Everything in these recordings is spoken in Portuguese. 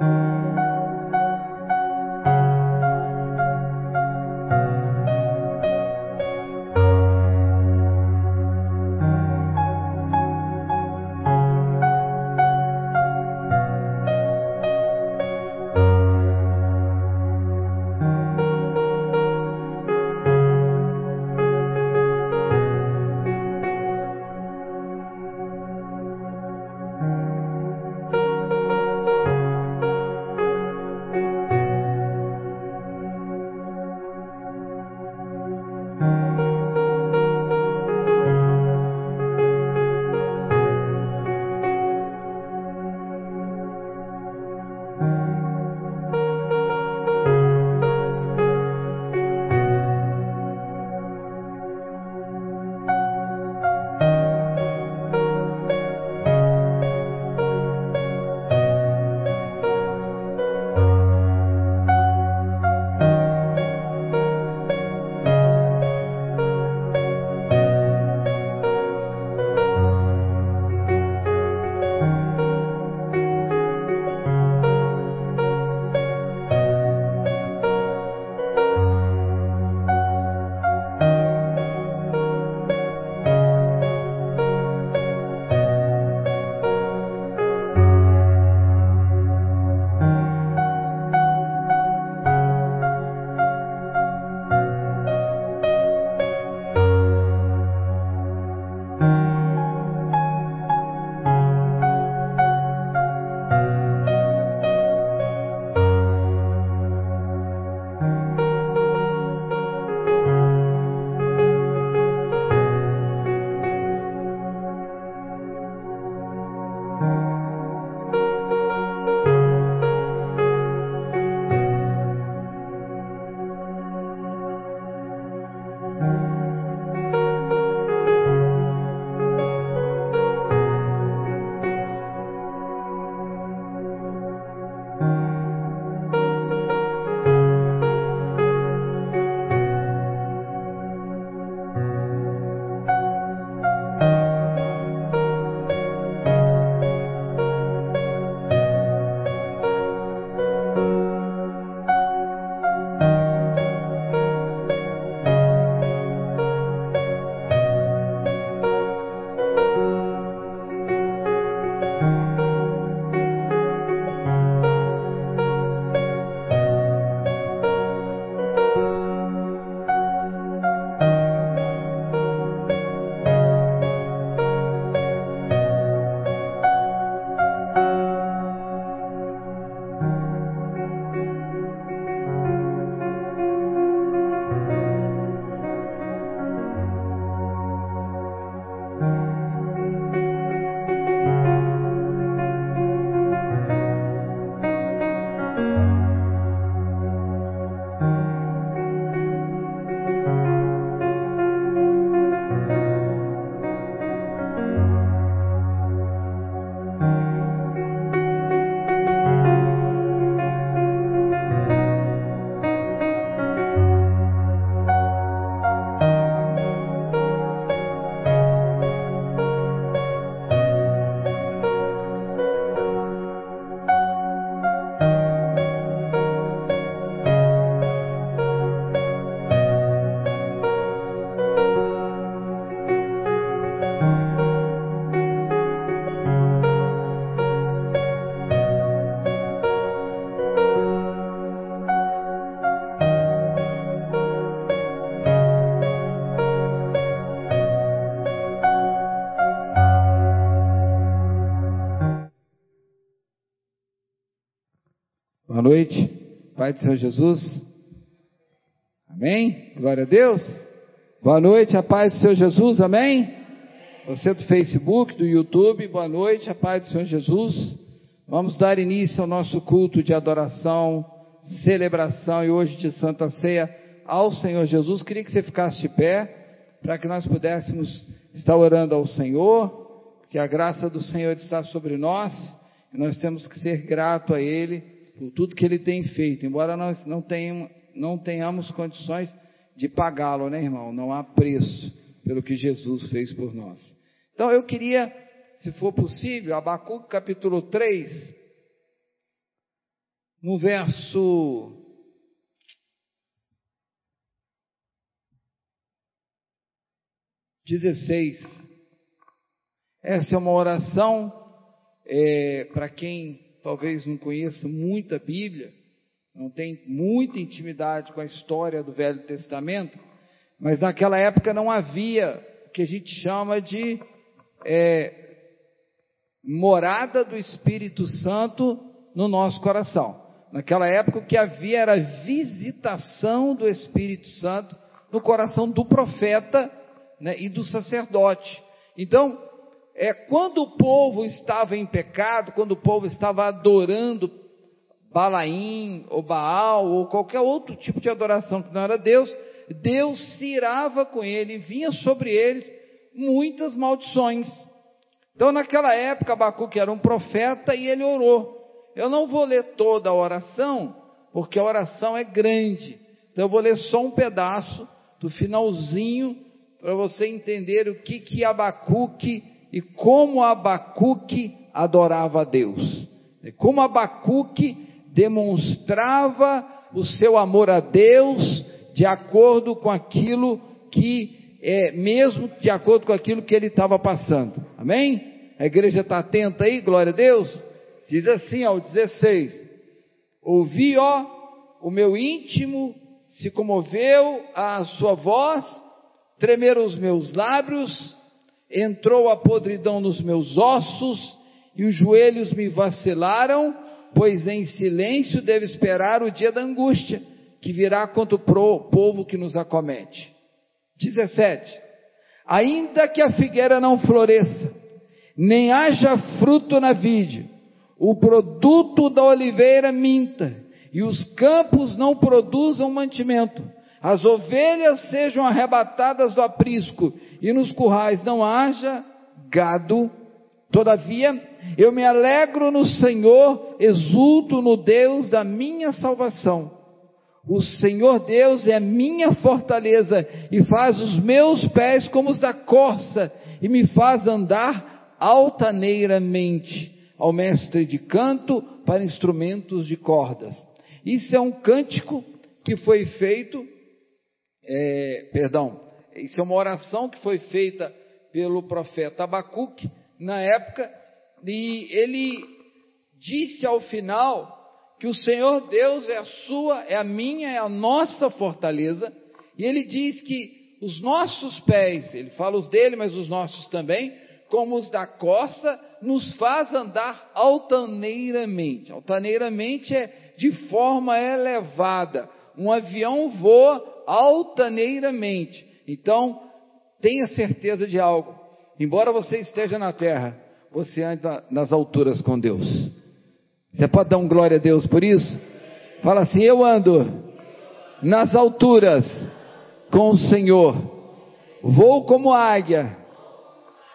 Boa Pai do Senhor Jesus. Amém? Glória a Deus. Boa noite, a paz do Senhor Jesus. Amém? Você do Facebook, do YouTube, boa noite, a paz do Senhor Jesus. Vamos dar início ao nosso culto de adoração, celebração e hoje de Santa Ceia ao Senhor Jesus. Queria que você ficasse de pé para que nós pudéssemos estar orando ao Senhor, que a graça do Senhor está sobre nós e nós temos que ser grato a Ele por tudo que ele tem feito, embora nós não tenhamos, não tenhamos condições de pagá-lo, né, irmão? Não há preço pelo que Jesus fez por nós. Então eu queria, se for possível, Abacuque capítulo 3, no verso dezesseis. Essa é uma oração é, para quem talvez não conheça muito a Bíblia, não tem muita intimidade com a história do Velho Testamento, mas naquela época não havia o que a gente chama de é, morada do Espírito Santo no nosso coração. Naquela época o que havia era visitação do Espírito Santo no coração do profeta né, e do sacerdote. Então, é quando o povo estava em pecado, quando o povo estava adorando Balaim ou Baal ou qualquer outro tipo de adoração que não era Deus, Deus se irava com ele, vinha sobre eles muitas maldições. Então, naquela época, Abacuque era um profeta e ele orou. Eu não vou ler toda a oração, porque a oração é grande. Então, eu vou ler só um pedaço do finalzinho, para você entender o que que Abacuque e como Abacuque adorava a Deus. Como Abacuque demonstrava o seu amor a Deus de acordo com aquilo que é, mesmo de acordo com aquilo que ele estava passando. Amém? A igreja está atenta aí, glória a Deus? Diz assim ao 16: Ouvi, ó, o meu íntimo se comoveu a sua voz, tremeram os meus lábios, entrou a podridão nos meus ossos, e os joelhos me vacilaram, pois em silêncio devo esperar o dia da angústia, que virá contra o povo que nos acomete. 17. Ainda que a figueira não floresça, nem haja fruto na vide, o produto da oliveira minta, e os campos não produzam mantimento, as ovelhas sejam arrebatadas do aprisco, e nos currais não haja gado, todavia eu me alegro no Senhor, exulto no Deus da minha salvação. O Senhor Deus é minha fortaleza e faz os meus pés como os da corça e me faz andar altaneiramente ao mestre de canto para instrumentos de cordas. Isso é um cântico que foi feito, é, perdão, isso é uma oração que foi feita pelo profeta Abacuque na época, e ele disse ao final que o Senhor Deus é a sua, é a minha, é a nossa fortaleza, e ele diz que os nossos pés, ele fala os dele, mas os nossos também, como os da costa, nos faz andar altaneiramente. Altaneiramente é de forma elevada. Um avião voa altaneiramente. Então, tenha certeza de algo. Embora você esteja na terra, você anda nas alturas com Deus. Você pode dar um glória a Deus por isso? Fala assim: Eu ando nas alturas com o Senhor. Vou como águia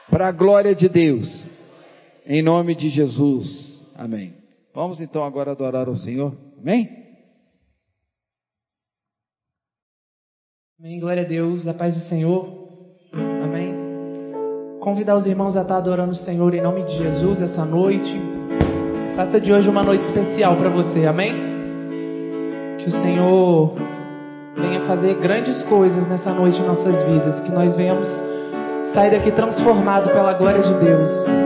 para a glória de Deus. Em nome de Jesus. Amém. Vamos então agora adorar o Senhor. Amém? Amém. Glória a Deus. A paz do Senhor. Amém. Convidar os irmãos a estar adorando o Senhor em nome de Jesus essa noite. Faça de hoje uma noite especial para você. Amém. Que o Senhor venha fazer grandes coisas nessa noite em nossas vidas. Que nós venhamos Sai daqui transformado pela glória de Deus.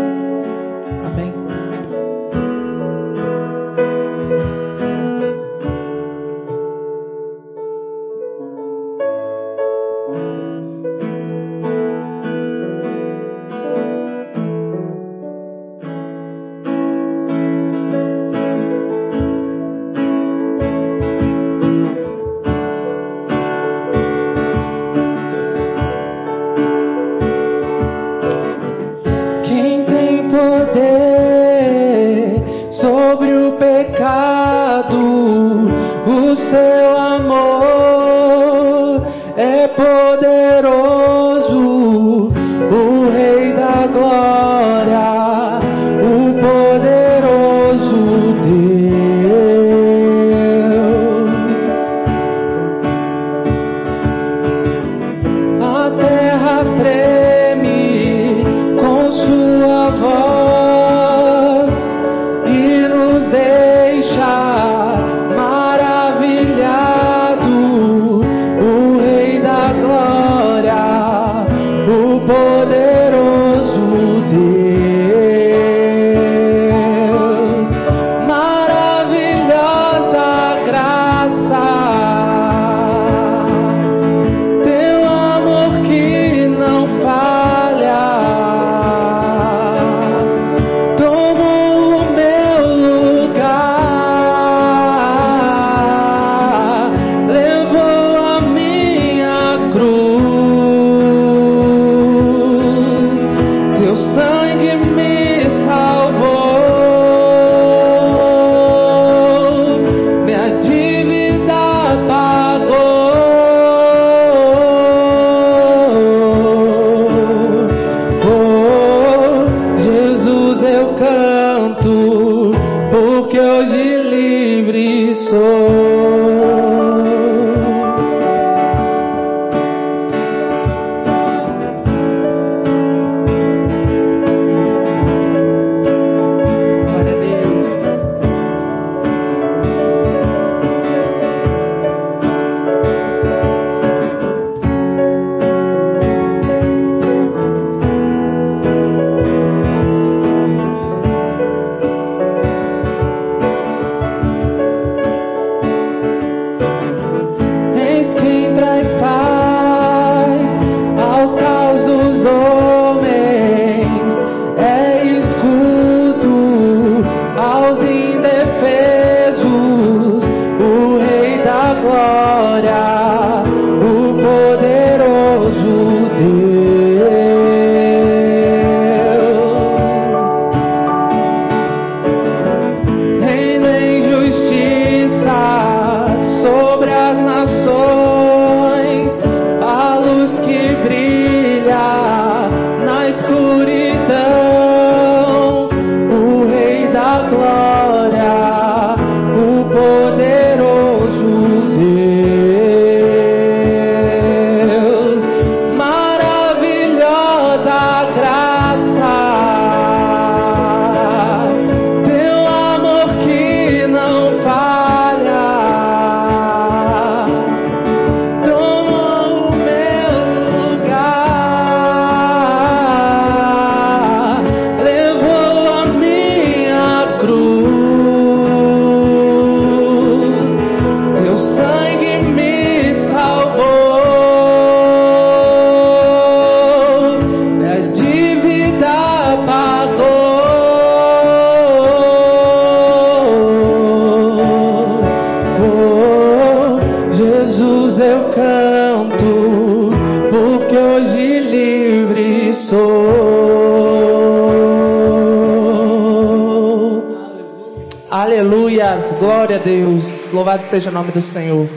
Seja o nome do Senhor.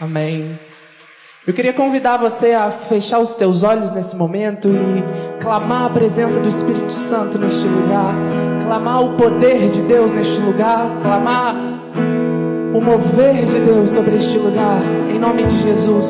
Amém. Eu queria convidar você a fechar os teus olhos nesse momento e clamar a presença do Espírito Santo neste lugar, clamar o poder de Deus neste lugar, clamar o mover de Deus sobre este lugar, em nome de Jesus.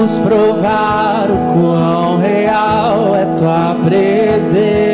Vamos provar o quão real é tua presença.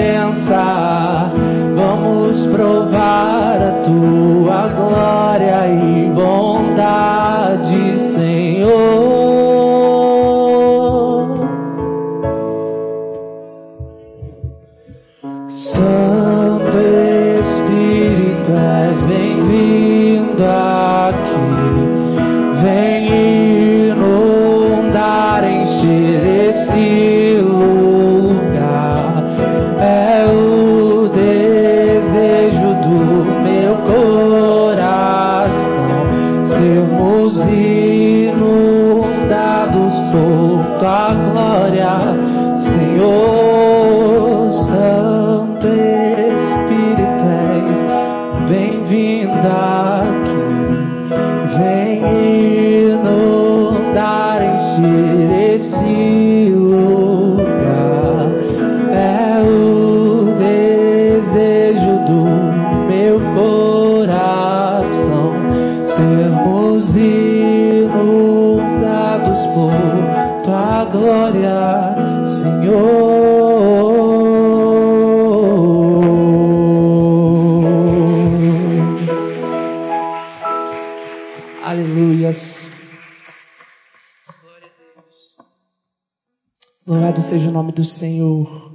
Senhor.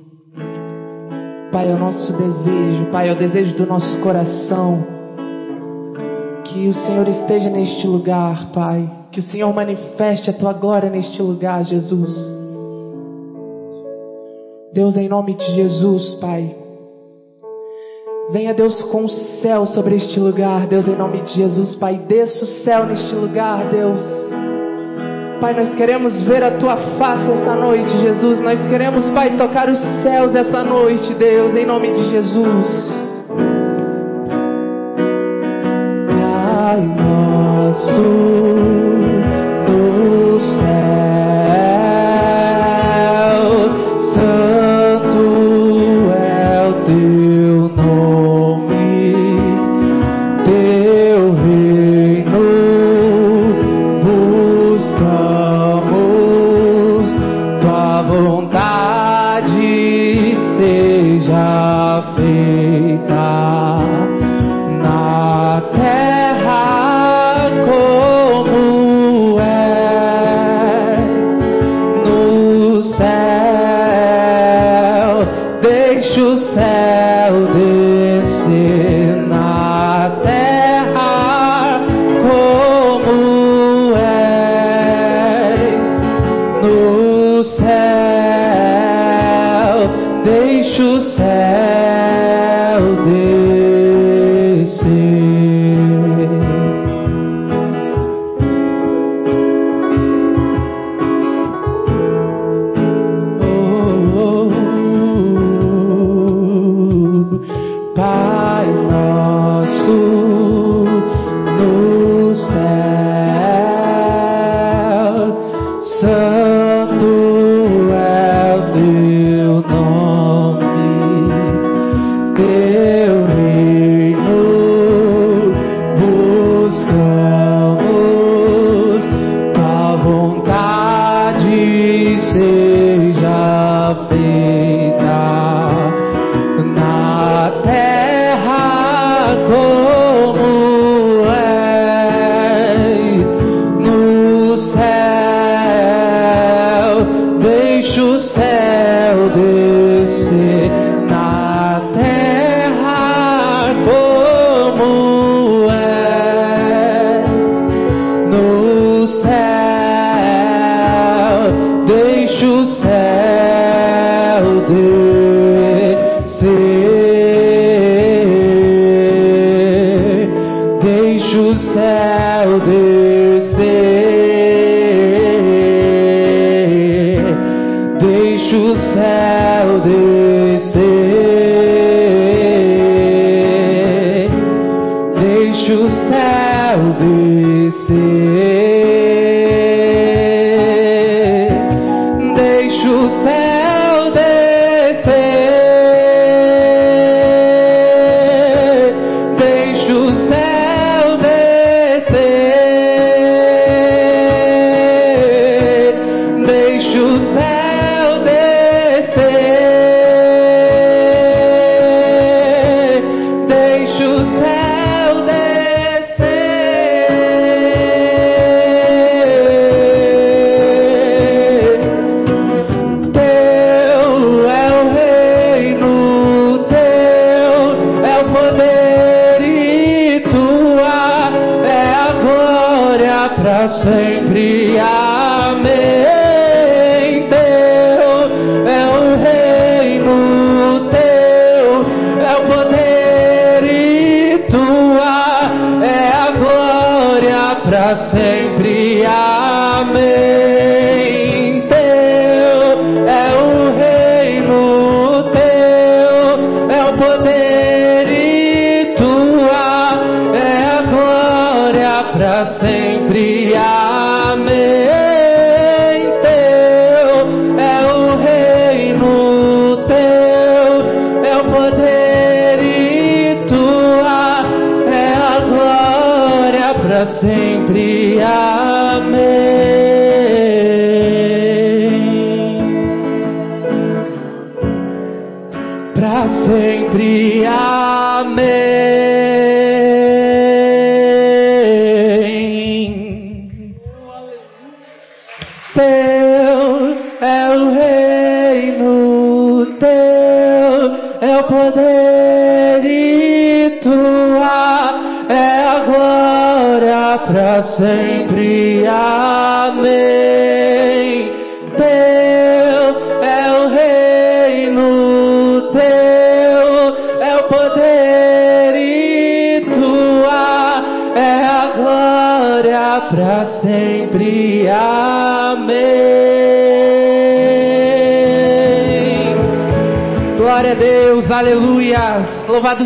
Pai, é o nosso desejo, Pai, é o desejo do nosso coração. Que o Senhor esteja neste lugar, Pai. Que o Senhor manifeste a tua glória neste lugar, Jesus. Deus, em nome de Jesus, Pai. Venha, Deus, com o céu sobre este lugar, Deus, em nome de Jesus, Pai. Desça o céu neste lugar, Deus. Pai, nós queremos ver a tua face essa noite, Jesus. Nós queremos, Pai, tocar os céus essa noite, Deus, em nome de Jesus. Pai nosso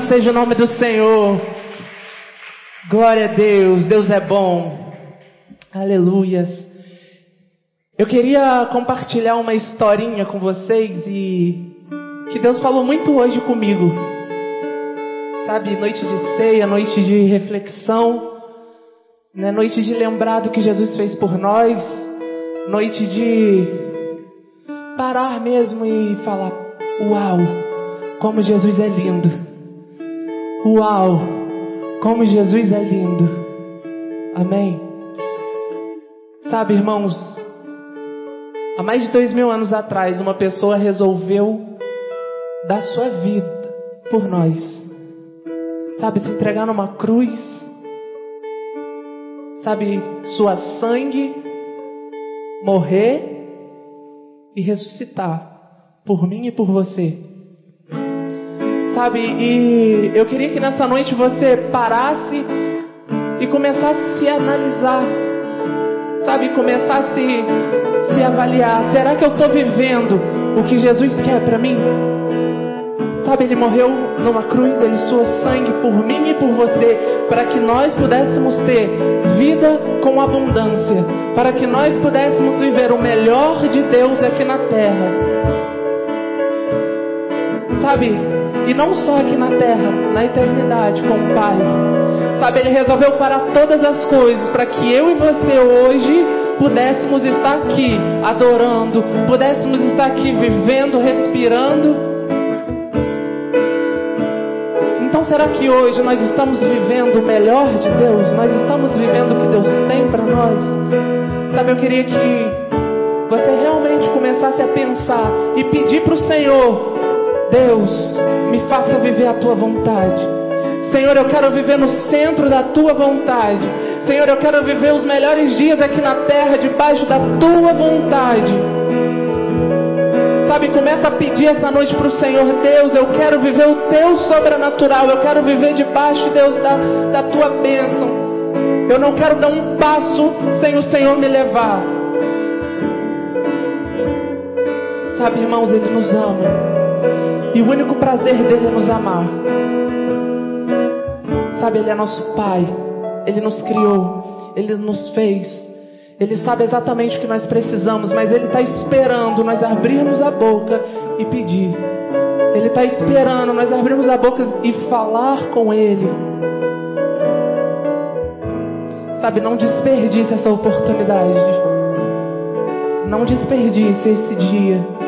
Seja o nome do Senhor. Glória a Deus, Deus é bom. Aleluias. Eu queria compartilhar uma historinha com vocês e que Deus falou muito hoje comigo. Sabe, noite de ceia, noite de reflexão, né? noite de lembrar do que Jesus fez por nós, noite de parar mesmo e falar: Uau, como Jesus é lindo. Uau! Como Jesus é lindo. Amém? Sabe, irmãos, há mais de dois mil anos atrás, uma pessoa resolveu dar sua vida por nós. Sabe, se entregar numa cruz. Sabe, sua sangue, morrer e ressuscitar por mim e por você. Sabe? E eu queria que nessa noite você parasse e começasse a se analisar. Sabe? Começasse a se avaliar. Será que eu estou vivendo o que Jesus quer para mim? Sabe, ele morreu numa cruz, ele suou sangue por mim e por você, para que nós pudéssemos ter vida com abundância, para que nós pudéssemos viver o melhor de Deus aqui na terra. Sabe, e não só aqui na terra, na eternidade com o Pai. Sabe, ele resolveu parar todas as coisas para que eu e você hoje pudéssemos estar aqui adorando, pudéssemos estar aqui vivendo, respirando será que hoje nós estamos vivendo o melhor de Deus? Nós estamos vivendo o que Deus tem para nós? Sabe, eu queria que você realmente começasse a pensar e pedir para o Senhor: Deus, me faça viver a tua vontade. Senhor, eu quero viver no centro da tua vontade. Senhor, eu quero viver os melhores dias aqui na terra, debaixo da tua vontade. Sabe, começa a pedir essa noite para o Senhor, Deus, eu quero viver o teu sobrenatural, eu quero viver debaixo, Deus, da, da tua bênção. Eu não quero dar um passo sem o Senhor me levar. Sabe, irmãos, Ele nos ama. E o único prazer dele é nos amar. Sabe, Ele é nosso Pai. Ele nos criou. Ele nos fez. Ele sabe exatamente o que nós precisamos, mas Ele está esperando nós abrirmos a boca e pedir. Ele está esperando nós abrirmos a boca e falar com Ele. Sabe, não desperdice essa oportunidade. Não desperdice esse dia.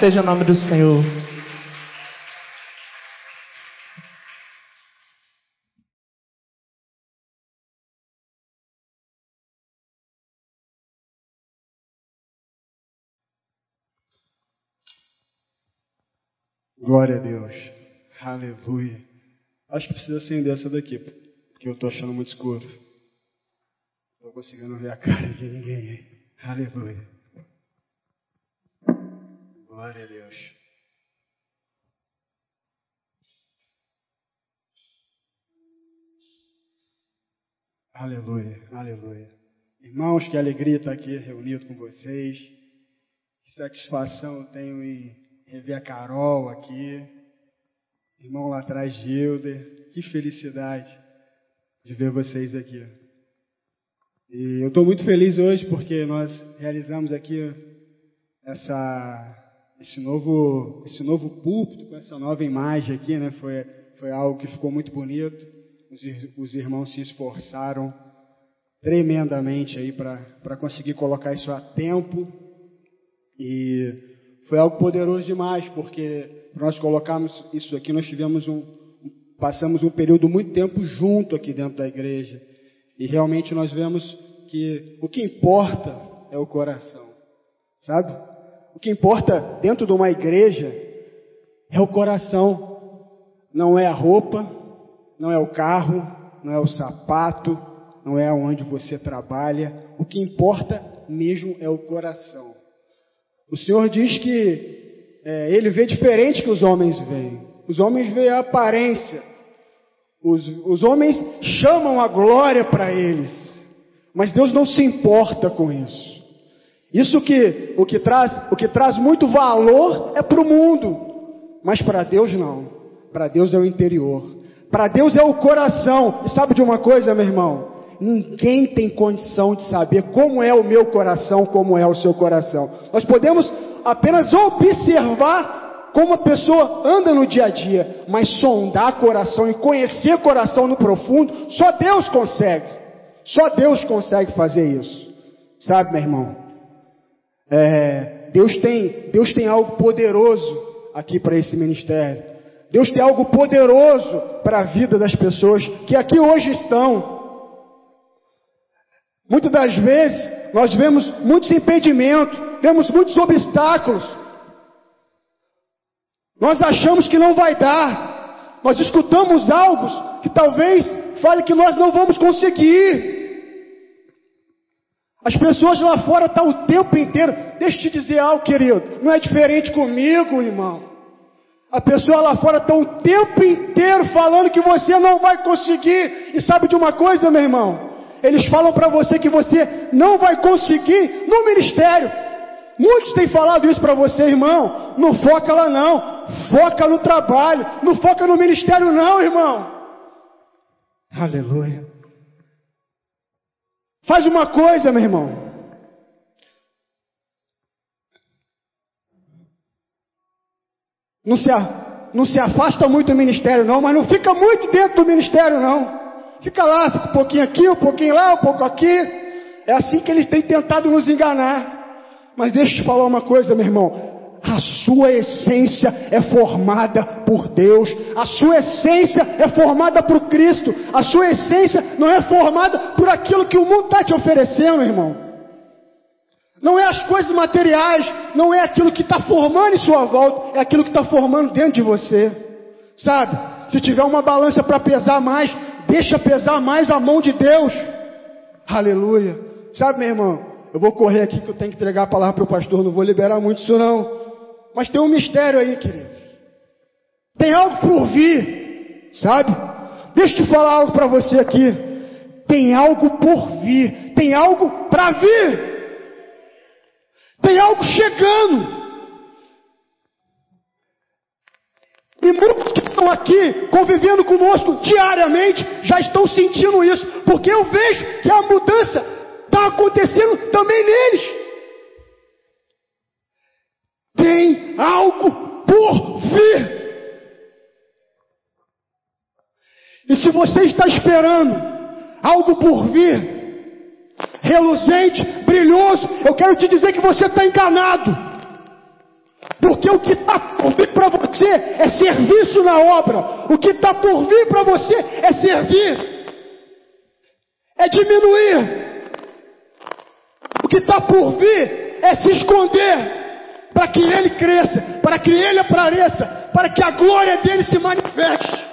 Seja o nome do Senhor. Glória a Deus. Aleluia. Acho que precisa acender essa daqui, porque eu estou achando muito escuro. Não estou conseguindo ver a cara de ninguém. Aleluia. Alegria estar aqui reunido com vocês. Que satisfação eu tenho em rever a Carol aqui. Irmão lá atrás, Gilder. Que felicidade de ver vocês aqui. E eu estou muito feliz hoje porque nós realizamos aqui essa, esse, novo, esse novo púlpito com essa nova imagem aqui, né? Foi, foi algo que ficou muito bonito. Os, os irmãos se esforçaram tremendamente aí para conseguir colocar isso a tempo. E foi algo poderoso demais, porque nós colocarmos isso aqui, nós tivemos um, passamos um período muito tempo junto aqui dentro da igreja. E realmente nós vemos que o que importa é o coração, sabe? O que importa dentro de uma igreja é o coração, não é a roupa, não é o carro, não é o sapato, não é onde você trabalha. O que importa mesmo é o coração. O Senhor diz que é, Ele vê diferente que os homens veem. Os homens veem a aparência. Os, os homens chamam a glória para eles. Mas Deus não se importa com isso. Isso que o que traz, o que traz muito valor é para o mundo, mas para Deus não. Para Deus é o interior. Para Deus é o coração. E sabe de uma coisa, meu irmão? Ninguém tem condição de saber como é o meu coração, como é o seu coração. Nós podemos apenas observar como a pessoa anda no dia a dia, mas sondar coração e conhecer coração no profundo, só Deus consegue. Só Deus consegue fazer isso. Sabe, meu irmão? É, Deus tem, Deus tem algo poderoso aqui para esse ministério. Deus tem algo poderoso para a vida das pessoas que aqui hoje estão. Muitas das vezes nós vemos muitos impedimentos, vemos muitos obstáculos. Nós achamos que não vai dar. Nós escutamos algo que talvez fale que nós não vamos conseguir. As pessoas lá fora estão o tempo inteiro. Deixa eu te dizer algo, querido. Não é diferente comigo, irmão. A pessoa lá fora está o tempo inteiro falando que você não vai conseguir. E sabe de uma coisa, meu irmão? Eles falam para você que você não vai conseguir no ministério. Muitos têm falado isso para você, irmão. Não foca lá não. Foca no trabalho. Não foca no ministério não, irmão. Aleluia. Faz uma coisa, meu irmão. Não se, não se afasta muito do ministério, não, mas não fica muito dentro do ministério, não. Fica lá, fica um pouquinho aqui, um pouquinho lá, um pouco aqui. É assim que eles têm tentado nos enganar. Mas deixa eu te falar uma coisa, meu irmão. A sua essência é formada por Deus, a sua essência é formada por Cristo, a sua essência não é formada por aquilo que o mundo está te oferecendo, irmão. Não é as coisas materiais, não é aquilo que está formando em sua volta, é aquilo que está formando dentro de você. Sabe? Se tiver uma balança para pesar mais, deixa pesar mais a mão de Deus. Aleluia. Sabe, meu irmão? Eu vou correr aqui que eu tenho que entregar a palavra para o pastor, não vou liberar muito isso não. Mas tem um mistério aí, querido. Tem algo por vir, sabe? Deixa eu te falar algo para você aqui. Tem algo por vir, tem algo para vir. Tem algo chegando. E muitos estão aqui convivendo conosco diariamente já estão sentindo isso, porque eu vejo que a mudança está acontecendo também neles. Tem algo por vir. E se você está esperando algo por vir, reluzente, brilhoso, eu quero te dizer que você está enganado. Porque o que está por vir para você é serviço na obra. O que está por vir para você é servir. É diminuir. O que está por vir é se esconder. Para que ele cresça. Para que ele apareça. Para que a glória dele se manifeste.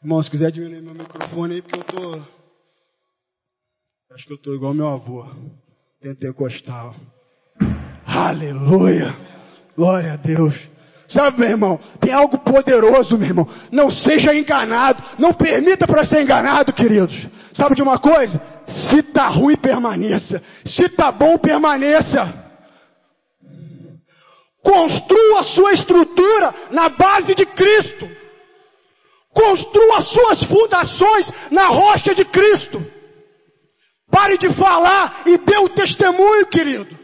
Irmão, se quiser diminuir meu microfone aí, porque eu tô. Acho que eu tô igual meu avô, pentecostal. Aleluia! Glória a Deus. Sabe, meu irmão, tem algo poderoso, meu irmão. Não seja enganado. Não permita para ser enganado, queridos. Sabe de uma coisa? Se tá ruim, permaneça. Se tá bom, permaneça. Construa a sua estrutura na base de Cristo. Construa as suas fundações na rocha de Cristo. Pare de falar e dê o testemunho, querido.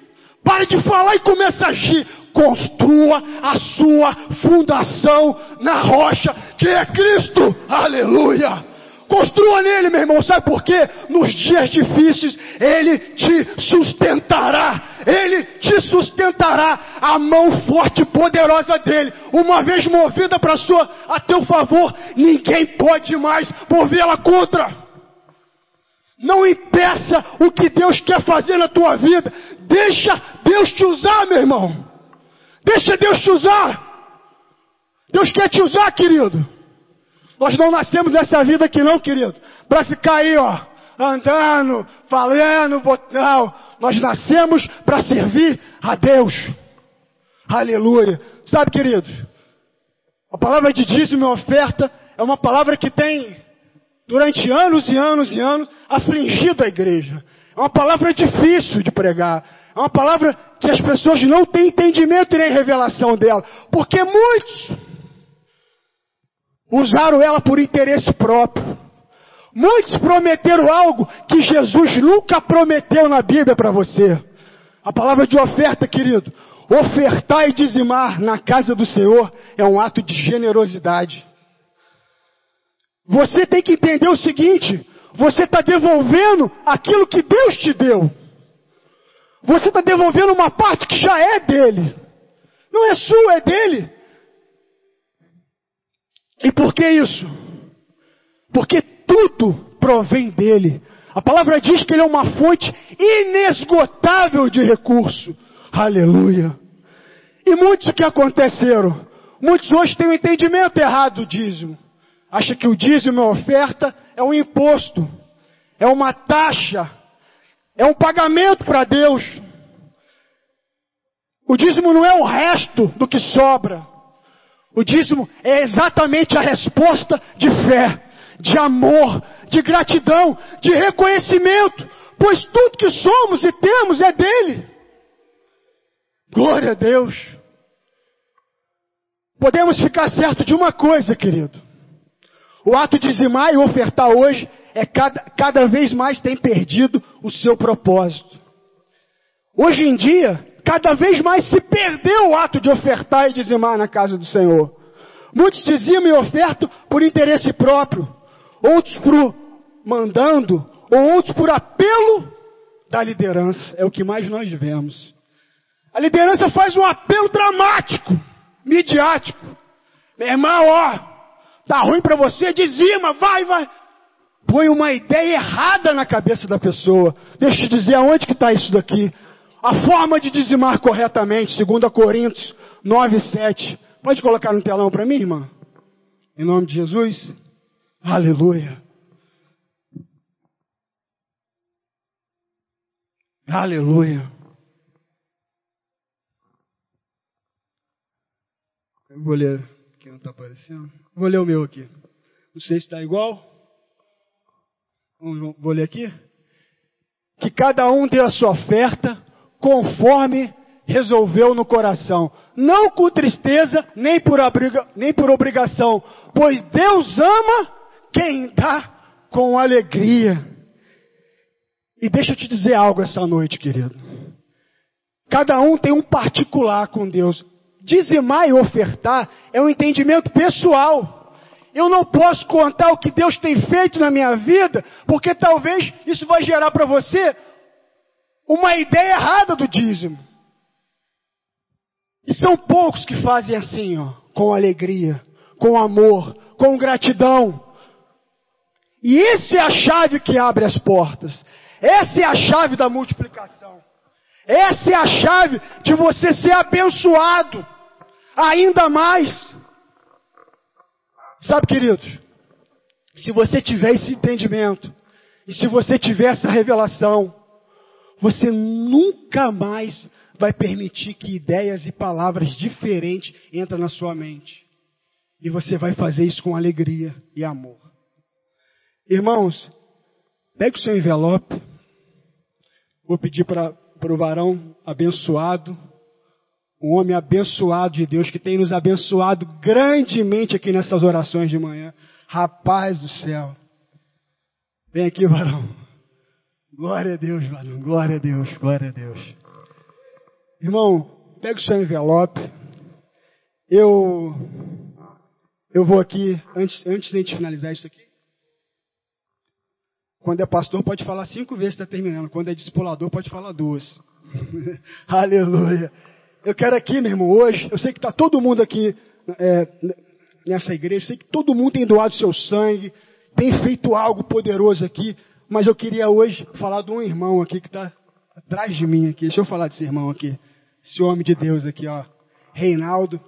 Pare de falar e comece a agir. Construa a sua fundação na rocha que é Cristo. Aleluia. Construa nele, meu irmão. Sabe por quê? Nos dias difíceis, Ele te sustentará. Ele te sustentará. A mão forte e poderosa dele, uma vez movida para sua, a teu favor, ninguém pode mais movê-la contra. Não impeça o que Deus quer fazer na tua vida. Deixa Deus te usar, meu irmão. Deixa Deus te usar. Deus quer te usar, querido. Nós não nascemos nessa vida aqui não, querido. Para ficar aí, ó, andando, falando, não. Nós nascemos para servir a Deus. Aleluia. Sabe, queridos? A palavra de dízimo e oferta é uma palavra que tem, durante anos e anos e anos, afligido a igreja. É uma palavra difícil de pregar. É uma palavra que as pessoas não têm entendimento nem revelação dela. Porque muitos usaram ela por interesse próprio. Muitos prometeram algo que Jesus nunca prometeu na Bíblia para você. A palavra de oferta, querido. Ofertar e dizimar na casa do Senhor é um ato de generosidade. Você tem que entender o seguinte: você está devolvendo aquilo que Deus te deu. Você está devolvendo uma parte que já é dele. Não é sua, é dele. E por que isso? Porque tudo provém dele. A palavra diz que ele é uma fonte inesgotável de recurso. Aleluia. E muitos que aconteceram, muitos hoje têm um entendimento errado do dízimo. Acha que o dízimo é oferta, é um imposto, é uma taxa, é um pagamento para Deus. O dízimo não é o resto do que sobra. O dízimo é exatamente a resposta de fé, de amor, de gratidão, de reconhecimento, pois tudo que somos e temos é dele. Glória a Deus. Podemos ficar certo de uma coisa, querido. O ato de dizimar e ofertar hoje é cada, cada vez mais tem perdido o seu propósito. Hoje em dia, cada vez mais se perdeu o ato de ofertar e dizimar na casa do Senhor. Muitos dizimam e ofertam por interesse próprio, outros por mandando, ou outros por apelo da liderança. É o que mais nós vemos. A liderança faz um apelo dramático, midiático. Meu irmão, ó, tá ruim para você, dizima, vai, vai. Põe uma ideia errada na cabeça da pessoa. Deixa eu dizer aonde que está isso daqui. A forma de dizimar corretamente, segundo a Coríntios 9, 7. Pode colocar no telão para mim, irmã? Em nome de Jesus. Aleluia. Aleluia. Eu vou ler, que não está aparecendo. Vou ler o meu aqui. Não sei se está igual. Vou ler aqui. Que cada um dê a sua oferta conforme resolveu no coração. Não com tristeza, nem por, abriga, nem por obrigação. Pois Deus ama quem dá com alegria. E deixa eu te dizer algo essa noite, querido. Cada um tem um particular com Deus. Dizimar e ofertar é um entendimento pessoal. Eu não posso contar o que Deus tem feito na minha vida, porque talvez isso vai gerar para você uma ideia errada do dízimo. E são poucos que fazem assim, ó, com alegria, com amor, com gratidão. E essa é a chave que abre as portas. Essa é a chave da multiplicação. Essa é a chave de você ser abençoado ainda mais. Sabe, queridos, se você tiver esse entendimento, e se você tiver essa revelação, você nunca mais vai permitir que ideias e palavras diferentes entrem na sua mente. E você vai fazer isso com alegria e amor. Irmãos, pegue o seu envelope. Vou pedir para o varão abençoado, um homem abençoado de Deus, que tem nos abençoado grandemente aqui nessas orações de manhã. Rapaz do céu. Vem aqui, varão. Glória a Deus, varão. Glória a Deus, glória a Deus. Irmão, pega o seu envelope. Eu eu vou aqui, antes, antes de gente finalizar isso aqui. Quando é pastor, pode falar cinco vezes está terminando. Quando é discipulador, pode falar duas. Aleluia. Eu quero aqui, meu irmão, hoje, eu sei que está todo mundo aqui é, nessa igreja, eu sei que todo mundo tem doado seu sangue, tem feito algo poderoso aqui, mas eu queria hoje falar de um irmão aqui que está atrás de mim aqui. Deixa eu falar desse irmão aqui. Esse homem de Deus aqui, ó. Reinaldo.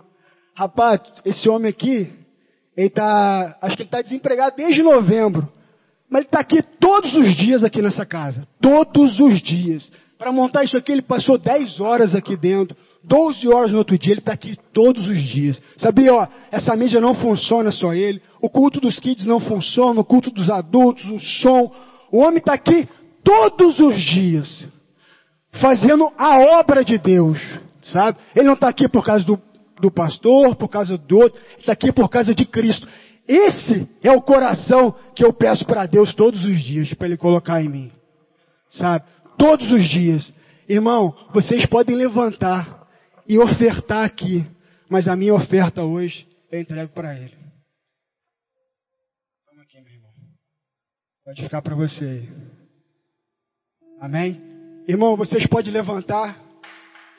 Rapaz, esse homem aqui, ele tá, acho que ele está desempregado desde novembro. Mas ele está aqui todos os dias aqui nessa casa. Todos os dias. Para montar isso aqui, ele passou 10 horas aqui dentro. 12 horas no outro dia, ele está aqui todos os dias. Sabia, ó, essa mídia não funciona só ele. O culto dos kids não funciona, o culto dos adultos, o som. O homem está aqui todos os dias fazendo a obra de Deus, sabe? Ele não está aqui por causa do, do pastor, por causa do outro, ele está aqui por causa de Cristo. Esse é o coração que eu peço para Deus todos os dias, para Ele colocar em mim, sabe? Todos os dias. Irmão, vocês podem levantar e ofertar aqui, mas a minha oferta hoje eu entrego para Ele. Toma aqui, meu irmão. Pode ficar para você aí. Amém? Irmão, vocês podem levantar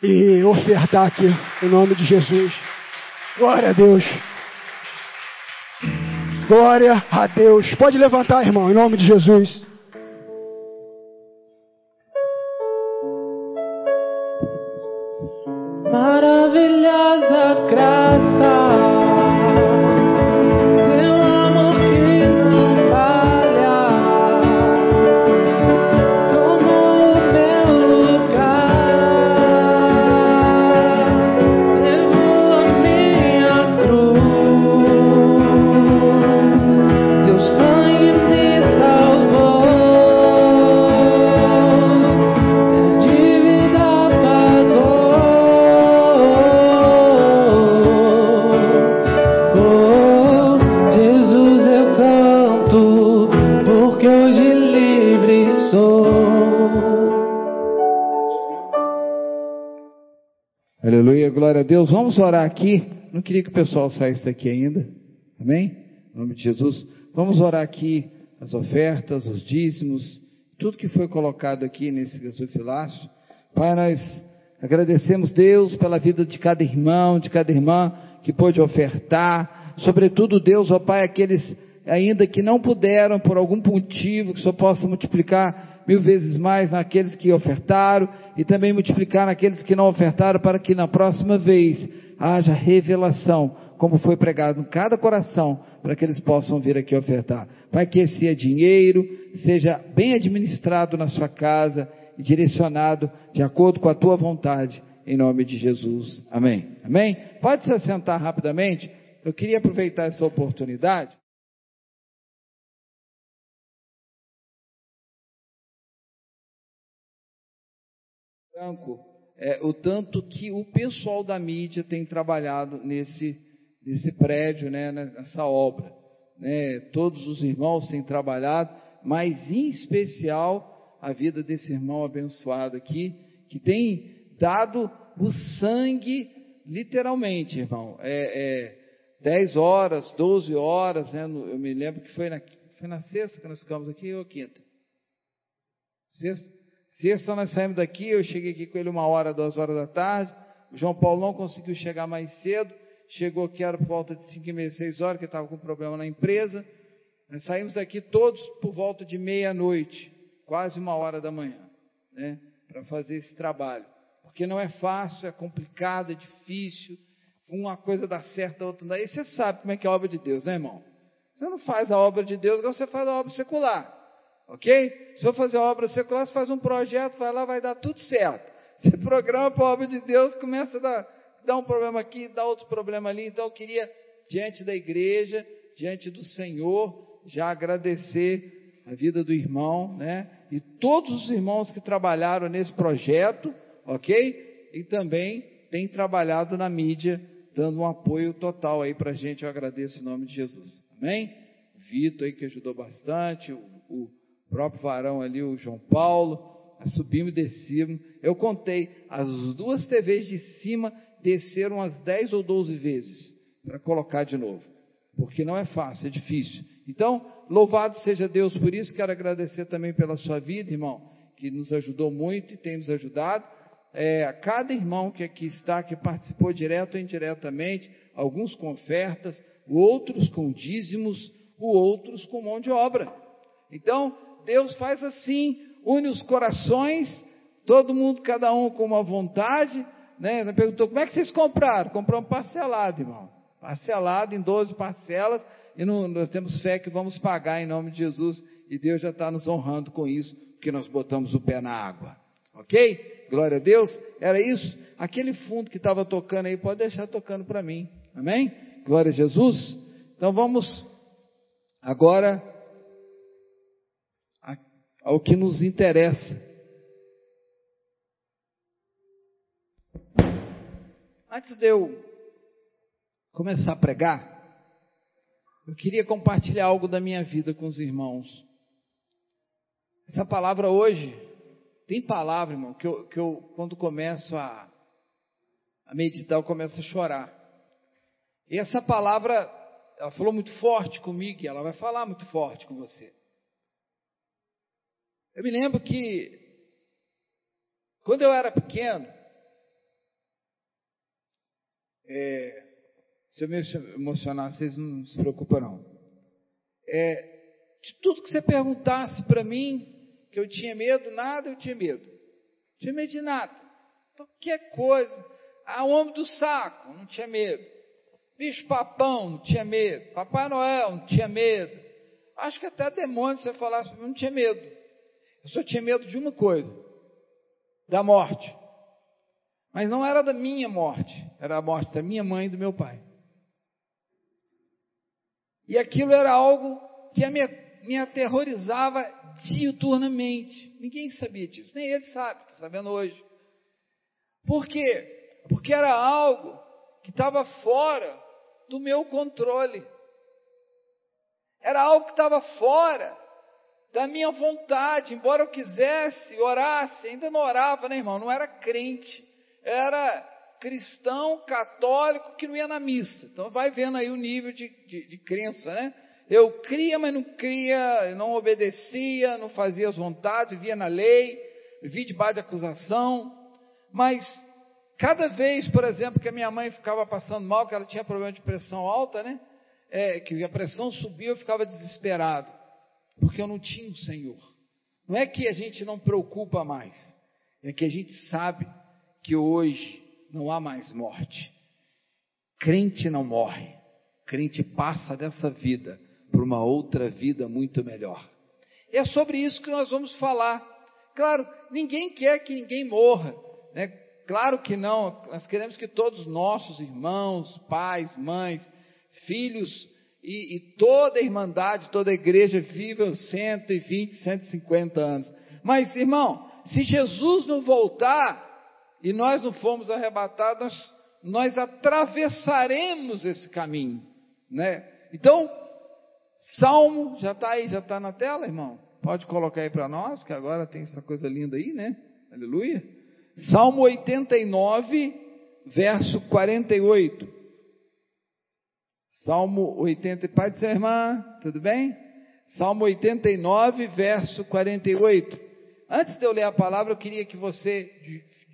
e ofertar aqui, em nome de Jesus. Glória a Deus. Glória a Deus. Pode levantar, irmão, em nome de Jesus. Maravilhosa graça. Deus. Vamos orar aqui. Não queria que o pessoal saísse daqui ainda. Amém? Em nome de Jesus. Vamos orar aqui as ofertas, os dízimos, tudo que foi colocado aqui nesse gasofilácio. Pai, nós agradecemos Deus pela vida de cada irmão, de cada irmã que pôde ofertar, sobretudo Deus, ó Pai, aqueles ainda que não puderam por algum motivo, que só possa multiplicar mil vezes mais naqueles que ofertaram e também multiplicar naqueles que não ofertaram para que na próxima vez haja revelação, como foi pregado em cada coração, para que eles possam vir aqui ofertar. Pai, que esse dinheiro seja bem administrado na sua casa e direcionado de acordo com a tua vontade, em nome de Jesus. Amém. Amém? Pode se assentar rapidamente. Eu queria aproveitar essa oportunidade. Branco, é, o tanto que o pessoal da mídia tem trabalhado nesse, nesse prédio, né, nessa obra. Né? Todos os irmãos têm trabalhado, mas em especial a vida desse irmão abençoado aqui, que tem dado o sangue, literalmente, irmão. É, é 10 horas, 12 horas, né? Eu me lembro que foi na, foi na sexta que nós ficamos aqui ou quinta? Sexta? Sexta nós saímos daqui, eu cheguei aqui com ele uma hora, duas horas da tarde. O João Paulo não conseguiu chegar mais cedo. Chegou aqui, era por volta de cinco e meia, seis horas, que estava com problema na empresa. Nós saímos daqui todos por volta de meia-noite, quase uma hora da manhã, né? Para fazer esse trabalho. Porque não é fácil, é complicado, é difícil. Uma coisa dá certo, a outra não dá. E você sabe como é que é a obra de Deus, né, irmão? Você não faz a obra de Deus igual você faz a obra secular. Ok? Se for fazer obra secular, você faz um projeto, vai lá, vai dar tudo certo. Você programa para a obra de Deus, começa a dar, dar um problema aqui, dá outro problema ali. Então eu queria, diante da igreja, diante do Senhor, já agradecer a vida do irmão, né? E todos os irmãos que trabalharam nesse projeto, ok? E também tem trabalhado na mídia, dando um apoio total aí para a gente. Eu agradeço em nome de Jesus. Amém? Vitor aí que ajudou bastante, o, o o próprio varão ali, o João Paulo, subimos e descemos. Eu contei, as duas TVs de cima desceram umas 10 ou 12 vezes para colocar de novo, porque não é fácil, é difícil. Então, louvado seja Deus por isso, quero agradecer também pela sua vida, irmão, que nos ajudou muito e tem nos ajudado. É, a cada irmão que aqui está, que participou direto ou indiretamente, alguns com ofertas, outros com dízimos, outros com mão de obra. Então, Deus faz assim, une os corações, todo mundo, cada um com uma vontade, né? Ele perguntou, como é que vocês compraram? Compramos parcelado, irmão. Parcelado em 12 parcelas, e não, nós temos fé que vamos pagar em nome de Jesus, e Deus já está nos honrando com isso, porque nós botamos o pé na água. Ok? Glória a Deus. Era isso. Aquele fundo que estava tocando aí, pode deixar tocando para mim. Amém? Glória a Jesus. Então vamos agora ao que nos interessa. Antes de eu começar a pregar, eu queria compartilhar algo da minha vida com os irmãos. Essa palavra hoje, tem palavra, irmão, que eu, que eu quando começo a, a meditar, eu começo a chorar. E essa palavra, ela falou muito forte comigo, e ela vai falar muito forte com você. Eu me lembro que, quando eu era pequeno, é, se eu me emocionar, vocês não se preocupam não. É, de tudo que você perguntasse para mim, que eu tinha medo, nada eu tinha medo. Não tinha medo de nada. Qualquer coisa. Ah, homem do saco, não tinha medo. Bicho papão, não tinha medo. Papai Noel, não tinha medo. Acho que até demônio, se você falasse não tinha medo. Eu só tinha medo de uma coisa: da morte. Mas não era da minha morte, era a morte da minha mãe e do meu pai. E aquilo era algo que me, me aterrorizava diuturnamente. Ninguém sabia disso, nem ele sabe, está sabendo hoje. Por quê? Porque era algo que estava fora do meu controle. Era algo que estava fora da minha vontade, embora eu quisesse, orasse, ainda não orava, né, irmão? Não era crente, era cristão católico que não ia na missa. Então vai vendo aí o nível de, de, de crença, né? Eu cria, mas não cria, não obedecia, não fazia as vontades, vivia na lei, vivia debaixo de acusação. Mas cada vez, por exemplo, que a minha mãe ficava passando mal, que ela tinha problema de pressão alta, né? É, que a pressão subia, eu ficava desesperado, porque eu não tinha o Senhor. Não é que a gente não preocupa mais, é que a gente sabe que hoje não há mais morte. Crente não morre, crente passa dessa vida para uma outra vida muito melhor. É sobre isso que nós vamos falar. Claro, ninguém quer que ninguém morra, né? Claro que não, nós queremos que todos nossos irmãos, pais, mães, filhos e, e toda a irmandade, toda a igreja vivam 120, 150 anos. Mas, irmão, se Jesus não voltar e nós não formos arrebatados, nós, nós atravessaremos esse caminho, né? Então, Salmo, já está aí, já está na tela, irmão? Pode colocar aí para nós, que agora tem essa coisa linda aí, né? Aleluia. Salmo 89, verso 48. Salmo 80, Pai de sua irmã, tudo bem? Salmo 89, verso 48. Antes de eu ler a palavra, eu queria que você,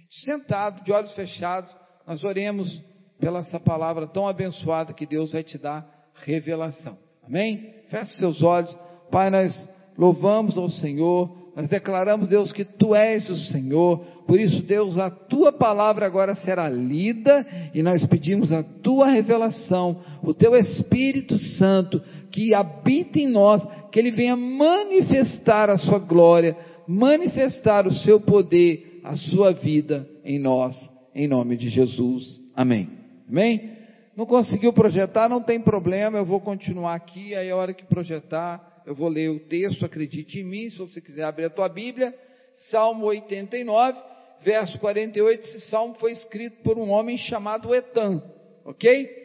sentado, de olhos fechados, nós oremos pela essa palavra tão abençoada que Deus vai te dar revelação. Amém? Feche seus olhos. Pai, nós louvamos ao Senhor, nós declaramos, Deus, que Tu és o Senhor, por isso, Deus, a Tua palavra agora será lida e nós pedimos a Tua revelação, o Teu Espírito Santo que habita em nós, que Ele venha manifestar a Sua glória, manifestar o Seu poder, a Sua vida em nós, em nome de Jesus. Amém. Amém? Não conseguiu projetar, não tem problema, eu vou continuar aqui, aí a hora que projetar, eu vou ler o texto, acredite em mim, se você quiser abrir a tua Bíblia, Salmo 89, verso 48, esse salmo foi escrito por um homem chamado Etan, ok?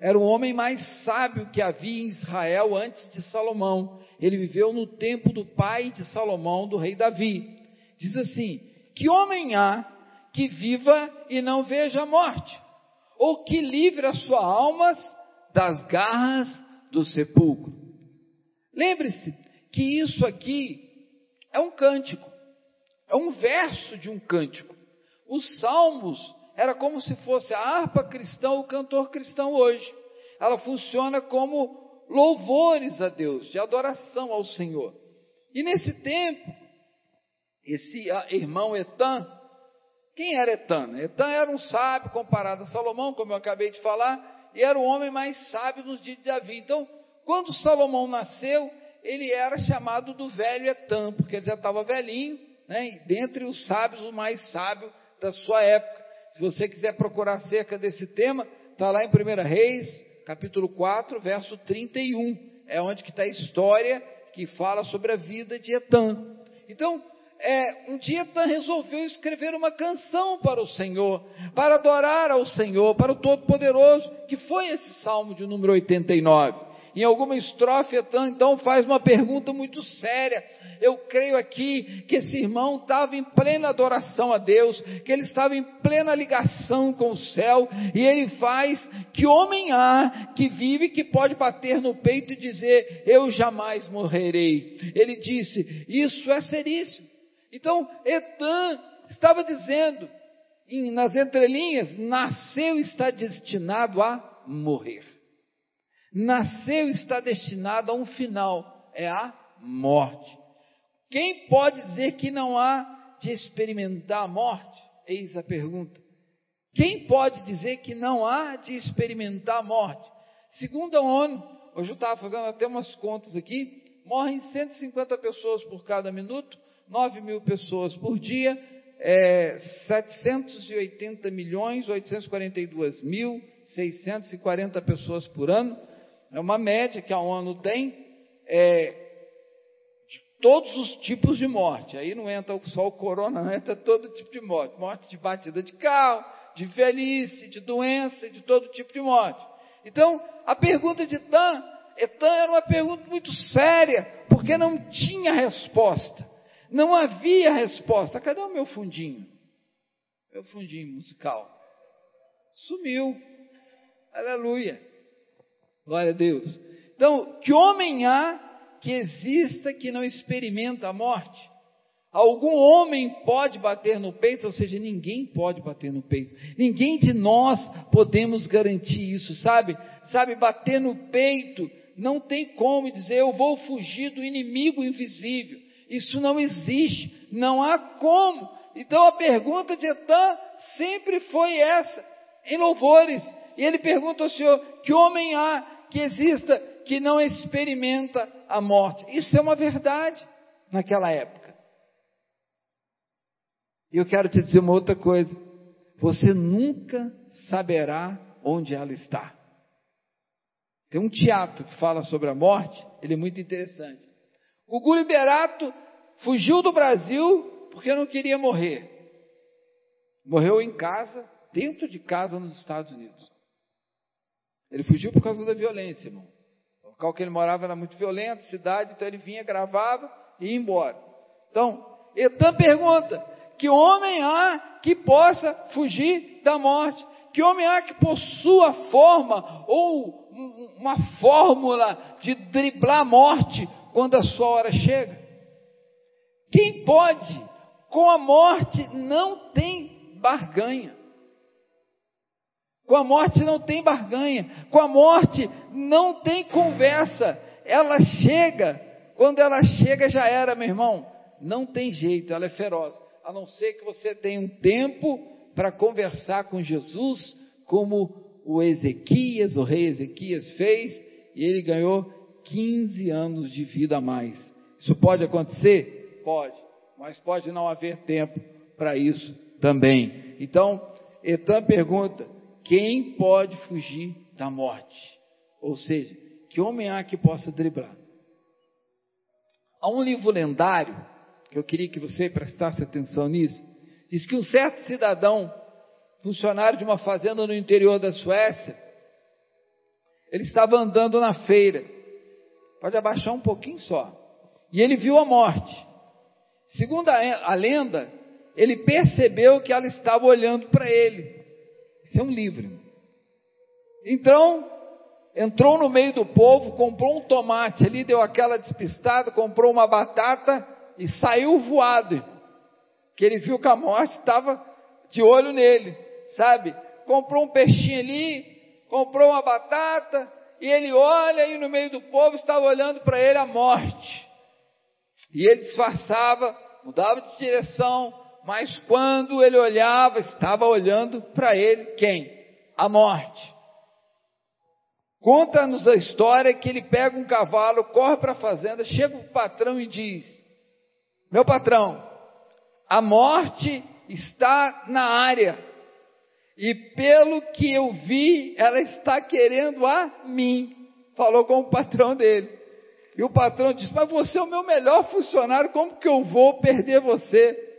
Era o homem mais sábio que havia em Israel antes de Salomão. Ele viveu no tempo do pai de Salomão, do rei Davi. Diz assim: Que homem há que viva e não veja a morte? ou que livre a sua alma das garras do sepulcro. Lembre-se que isso aqui é um cântico, é um verso de um cântico. Os salmos era como se fosse a harpa cristã, o cantor cristão hoje. Ela funciona como louvores a Deus, de adoração ao Senhor. E nesse tempo, esse irmão Etan, quem era Etan? Etan era um sábio comparado a Salomão, como eu acabei de falar, e era o homem mais sábio nos dias de Davi. Então, quando Salomão nasceu, ele era chamado do velho Etan, porque ele já estava velhinho, né? E dentre os sábios, o mais sábio da sua época. Se você quiser procurar acerca desse tema, está lá em 1 Reis, capítulo 4, verso 31. É onde que está a história que fala sobre a vida de Etan. Então, é, um dia Tan resolveu escrever uma canção para o Senhor, para adorar ao Senhor, para o Todo-Poderoso, que foi esse salmo de número 89. Em alguma estrofe, Etan então faz uma pergunta muito séria. Eu creio aqui que esse irmão estava em plena adoração a Deus, que ele estava em plena ligação com o céu, e ele faz que homem há que vive que pode bater no peito e dizer: Eu jamais morrerei. Ele disse: Isso é seríssimo. Então, Etan estava dizendo, nas entrelinhas, nasceu e está destinado a morrer. Nasceu e está destinado a um final, é a morte. Quem pode dizer que não há de experimentar a morte? Eis a pergunta. Quem pode dizer que não há de experimentar a morte? Segundo a ONU, hoje eu estava fazendo até umas contas aqui, morrem 150 pessoas por cada minuto, 9 mil pessoas por dia, é, 780 milhões 842 mil 640 pessoas por ano. É uma média que a ONU tem é, de todos os tipos de morte. Aí não entra só o corona, entra todo tipo de morte. Morte de batida de carro, de velhice, de doença, de todo tipo de morte. Então, a pergunta de Tan, Etan era uma pergunta muito séria, porque não tinha resposta. Não havia resposta. Cadê o meu fundinho? Meu fundinho musical. Sumiu. Aleluia. Glória a Deus. Então, que homem há que exista que não experimenta a morte? Algum homem pode bater no peito, ou seja, ninguém pode bater no peito. Ninguém de nós podemos garantir isso, sabe? Sabe, bater no peito não tem como dizer eu vou fugir do inimigo invisível. Isso não existe, não há como. Então a pergunta de Etan sempre foi essa, em louvores. E ele pergunta ao Senhor: que homem há que exista que não experimenta a morte? Isso é uma verdade naquela época. E eu quero te dizer uma outra coisa: você nunca saberá onde ela está. Tem um teatro que fala sobre a morte, ele é muito interessante. O Liberato fugiu do Brasil porque não queria morrer. Morreu em casa, dentro de casa nos Estados Unidos. Ele fugiu por causa da violência, irmão. O local que ele morava era muito violento, cidade, então ele vinha, gravava e ia embora. Então, Etan pergunta: que homem há que possa fugir da morte? Que homem há que possua forma ou uma fórmula de driblar a morte quando a sua hora chega? Quem pode? Com a morte não tem barganha. Com a morte não tem barganha. Com a morte não tem conversa. Ela chega. Quando ela chega, já era, meu irmão. Não tem jeito, ela é feroz a não ser que você tenha um tempo para conversar com Jesus, como o Ezequias, o rei Ezequias fez, e ele ganhou 15 anos de vida a mais. Isso pode acontecer? Pode, mas pode não haver tempo para isso também. Então, Etan pergunta: quem pode fugir da morte? Ou seja, que homem há que possa driblar? Há um livro lendário que eu queria que você prestasse atenção nisso, diz que um certo cidadão, funcionário de uma fazenda no interior da Suécia, ele estava andando na feira, pode abaixar um pouquinho só, e ele viu a morte. Segundo a, a lenda, ele percebeu que ela estava olhando para ele. Um livro. Então, entrou no meio do povo, comprou um tomate ali, deu aquela despistada, comprou uma batata e saiu voado, que ele viu que a morte estava de olho nele, sabe? Comprou um peixinho ali, comprou uma batata, e ele olha e no meio do povo estava olhando para ele a morte. E ele disfarçava, mudava de direção, mas quando ele olhava, estava olhando para ele quem? A morte. Conta-nos a história que ele pega um cavalo, corre para a fazenda, chega o patrão e diz: meu patrão, a morte está na área. E pelo que eu vi, ela está querendo a mim. Falou com o patrão dele. E o patrão disse: Mas você é o meu melhor funcionário, como que eu vou perder você?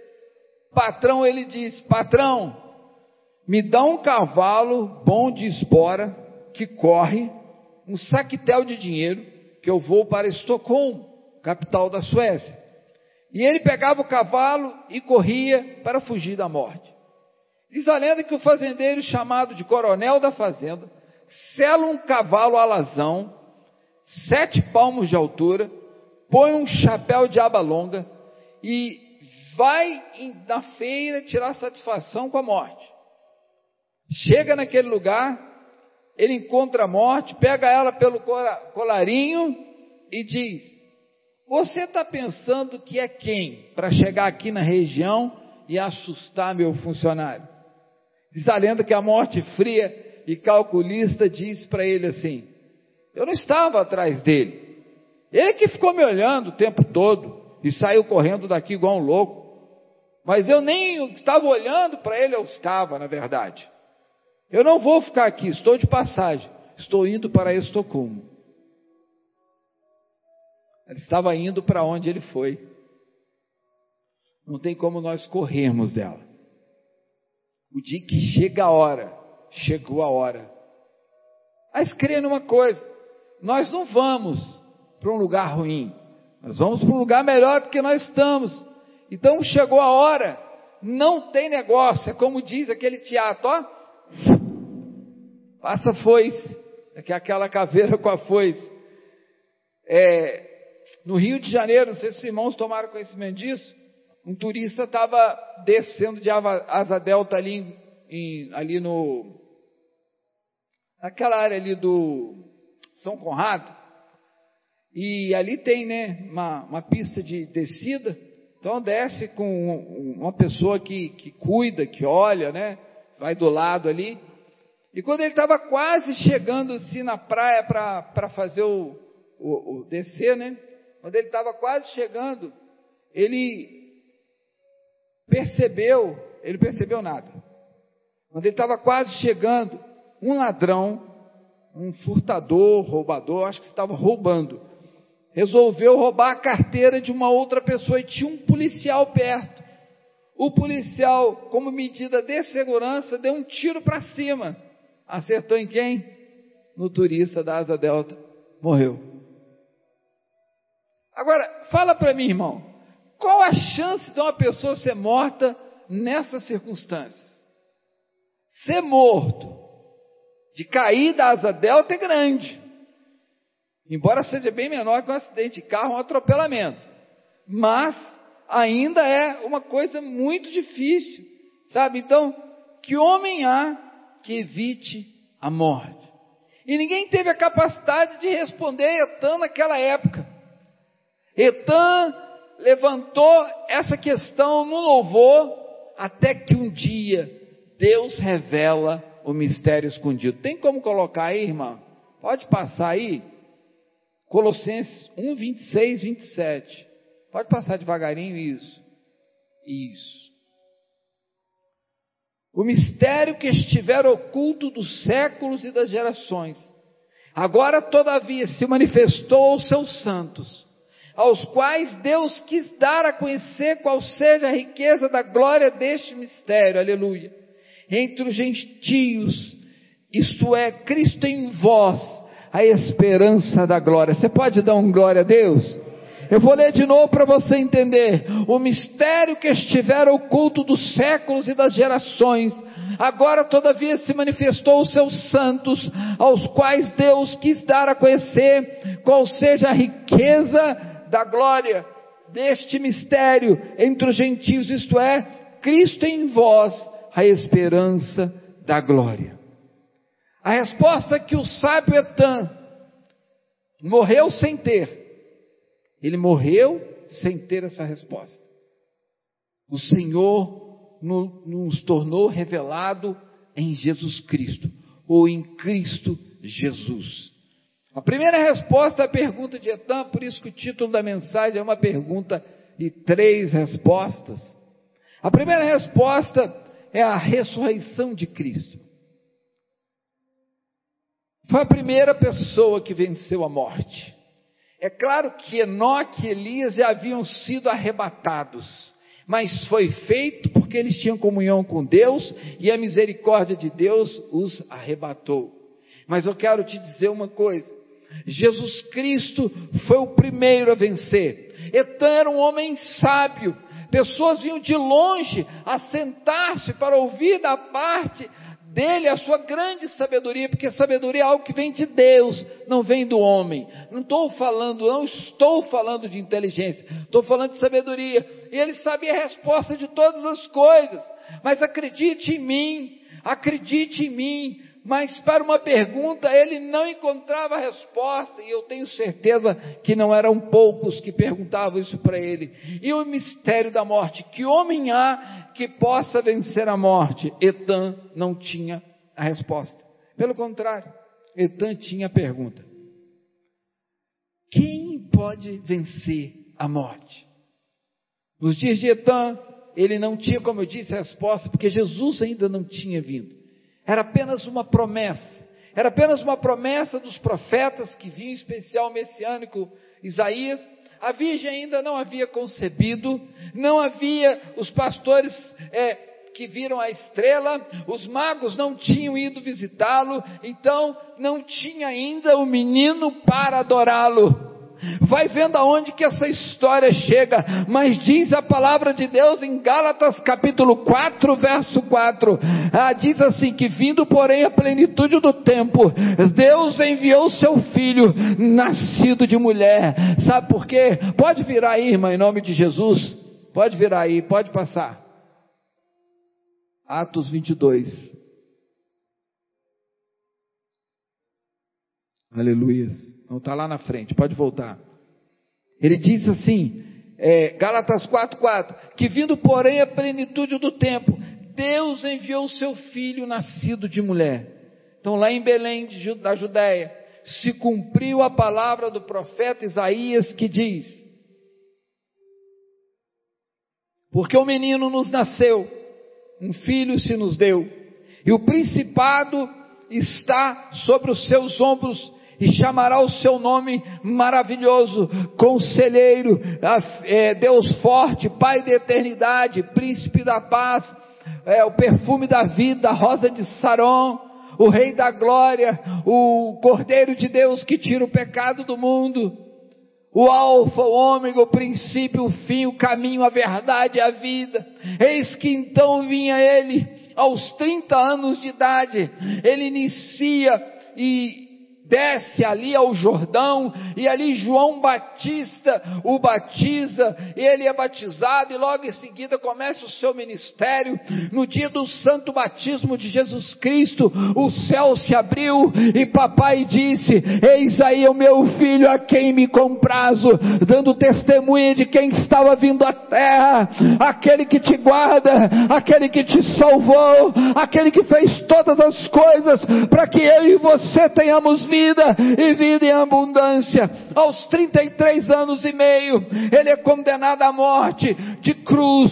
Patrão, ele disse: Patrão, me dá um cavalo bom de espora, que corre, um saquetel de dinheiro, que eu vou para Estocolmo, capital da Suécia. E ele pegava o cavalo e corria para fugir da morte. Diz a lenda que o fazendeiro, chamado de coronel da fazenda, sela um cavalo alazão, sete palmos de altura, põe um chapéu de aba longa e vai na feira tirar satisfação com a morte. Chega naquele lugar, ele encontra a morte, pega ela pelo colarinho e diz: você está pensando que é quem para chegar aqui na região e assustar meu funcionário? Diz a lenda que a morte fria e calculista disse para ele assim: Eu não estava atrás dele. Ele que ficou me olhando o tempo todo e saiu correndo daqui igual um louco. Mas eu nem estava olhando para ele, eu estava, na verdade. Eu não vou ficar aqui, estou de passagem. Estou indo para Estocolmo. Ela estava indo para onde ele foi. Não tem como nós corrermos dela. O dia que chega a hora, chegou a hora. Mas creia numa coisa: nós não vamos para um lugar ruim, nós vamos para um lugar melhor do que nós estamos. Então chegou a hora, não tem negócio, é como diz aquele teatro, ó. Passa foice, é que é aquela caveira com a foice. É, no Rio de Janeiro, não sei se os irmãos tomaram conhecimento disso, um turista estava descendo de asa delta ali, em, ali no, naquela área ali do São Conrado, e ali tem, né, uma, uma pista de descida, então desce com uma pessoa que, que cuida, que olha, né, vai do lado ali, e quando ele estava quase chegando assim na praia para fazer o, o, o descer, né, quando ele estava quase chegando, ele percebeu, ele percebeu nada. Quando ele estava quase chegando, um ladrão, um furtador, roubador, acho que estava roubando, resolveu roubar a carteira de uma outra pessoa e tinha um policial perto. O policial, como medida de segurança, deu um tiro para cima. Acertou em quem? No turista da Asa Delta. Morreu. Agora, fala para mim, irmão. Qual a chance de uma pessoa ser morta nessas circunstâncias? Ser morto, de cair da asa delta é grande. Embora seja bem menor que um acidente de carro, um atropelamento. Mas ainda é uma coisa muito difícil. Sabe? Então, que homem há que evite a morte? E ninguém teve a capacidade de responder Etan naquela época. Etan levantou essa questão no louvor, até que um dia Deus revela o mistério escondido. Tem como colocar aí, irmã? Pode passar aí? Colossenses 1, 26, 27. Pode passar devagarinho isso. Isso. O mistério que estiver oculto dos séculos e das gerações, agora todavia se manifestou aos seus santos aos quais Deus quis dar a conhecer qual seja a riqueza da glória deste mistério, aleluia, entre os gentios, isto é, Cristo em vós, a esperança da glória. Você pode dar um glória a Deus? Eu vou ler de novo para você entender. O mistério que estiver oculto dos séculos e das gerações, agora todavia se manifestou os seus santos, aos quais Deus quis dar a conhecer qual seja a riqueza da glória deste mistério entre os gentios, isto é, Cristo em vós, a esperança da glória. A resposta que o sábio Etan morreu sem ter, ele morreu sem ter essa resposta. O Senhor nos tornou revelado em Jesus Cristo, ou em Cristo Jesus. A primeira resposta à pergunta de Etan, por isso que o título da mensagem é uma pergunta e três respostas. A primeira resposta é a ressurreição de Cristo. Foi a primeira pessoa que venceu a morte. É claro que Enoque e Elias já haviam sido arrebatados, mas foi feito porque eles tinham comunhão com Deus e a misericórdia de Deus os arrebatou. Mas eu quero te dizer uma coisa: Jesus Cristo foi o primeiro a vencer. Etan era um homem sábio. Pessoas vinham de longe a sentar-se para ouvir da parte dele a sua grande sabedoria, porque sabedoria é algo que vem de Deus, não vem do homem. Não estou falando, não estou falando de inteligência, estou falando de sabedoria. E ele sabia a resposta de todas as coisas. Mas acredite em mim, acredite em mim, mas para uma pergunta ele não encontrava resposta, e eu tenho certeza que não eram poucos que perguntavam isso para ele. E o mistério da morte: que homem há que possa vencer a morte? Etan não tinha a resposta. Pelo contrário, Etan tinha a pergunta: quem pode vencer a morte? Nos dias de Etan, ele não tinha, como eu disse, a resposta, porque Jesus ainda não tinha vindo. Era apenas uma promessa. Era apenas uma promessa dos profetas que vinham, em especial o messiânico Isaías. A virgem ainda não havia concebido, não havia os pastores é, que viram a estrela, os magos não tinham ido visitá-lo, então não tinha ainda o menino para adorá-lo. Vai vendo aonde que essa história chega, mas diz a palavra de Deus em Gálatas capítulo 4, verso 4, ah, diz assim que vindo porém a plenitude do tempo, Deus enviou seu filho, nascido de mulher, sabe por quê? Pode virar aí, irmã, em nome de Jesus, pode virar aí, pode passar. Atos 22. Aleluia. Não está lá na frente, pode voltar. Ele diz assim, é, Gálatas 4,4: que vindo, porém, a plenitude do tempo, Deus enviou o seu filho nascido de mulher. Então, lá em Belém, da Judéia, se cumpriu a palavra do profeta Isaías que diz: Porque o menino nos nasceu um filho se nos deu, e o principado está sobre os seus ombros, e chamará o seu nome maravilhoso, conselheiro, é, Deus forte, Pai da eternidade, príncipe da paz, é, o perfume da vida, a rosa de Saron, o Rei da glória, o Cordeiro de Deus que tira o pecado do mundo o Alfa, o Ômega, o princípio, o fim, o caminho, a verdade a vida. Eis que então vinha ele, aos 30 anos de idade, ele inicia e desce ali ao Jordão, e ali João Batista o batiza, ele é batizado, e logo em seguida começa o seu ministério. No dia do santo batismo de Jesus Cristo, o céu se abriu, e papai disse: Eis aí o meu filho a quem me comprazo, dando testemunha de quem estava vindo à terra, aquele que te guarda, aquele que te salvou, aquele que fez todas as coisas para que eu e você tenhamos vida vida e vida em abundância. Aos 33 anos e meio, ele é condenado à morte de cruz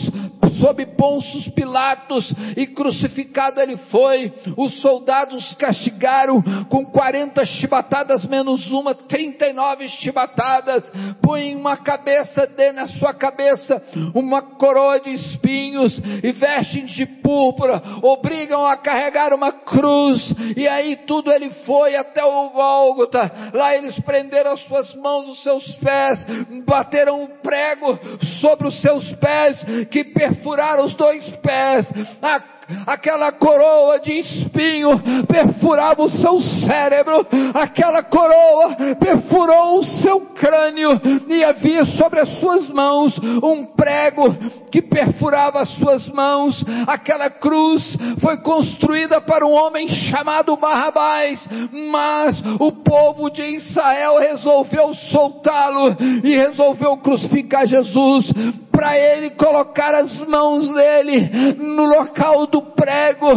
sob Ponços Pilatos e crucificado ele foi. Os soldados castigaram com 40 chibatadas menos uma, 39 chibatadas. Põem uma cabeça dele na sua cabeça, uma coroa de espinhos e vestem de púrpura, obrigam a carregar uma cruz. E aí tudo ele foi até o Gólgota. Lá eles prenderam as suas mãos, os seus pés, bateram um prego sobre os seus pés que perfumaram furar os dois pés, a aquela coroa de espinho perfurava o seu cérebro, aquela coroa perfurou o seu crânio, e havia sobre as suas mãos um prego que perfurava as suas mãos. Aquela cruz foi construída para um homem chamado Barrabás, mas o povo de Israel resolveu soltá-lo e resolveu crucificar Jesus para ele colocar as mãos dele no local do prego.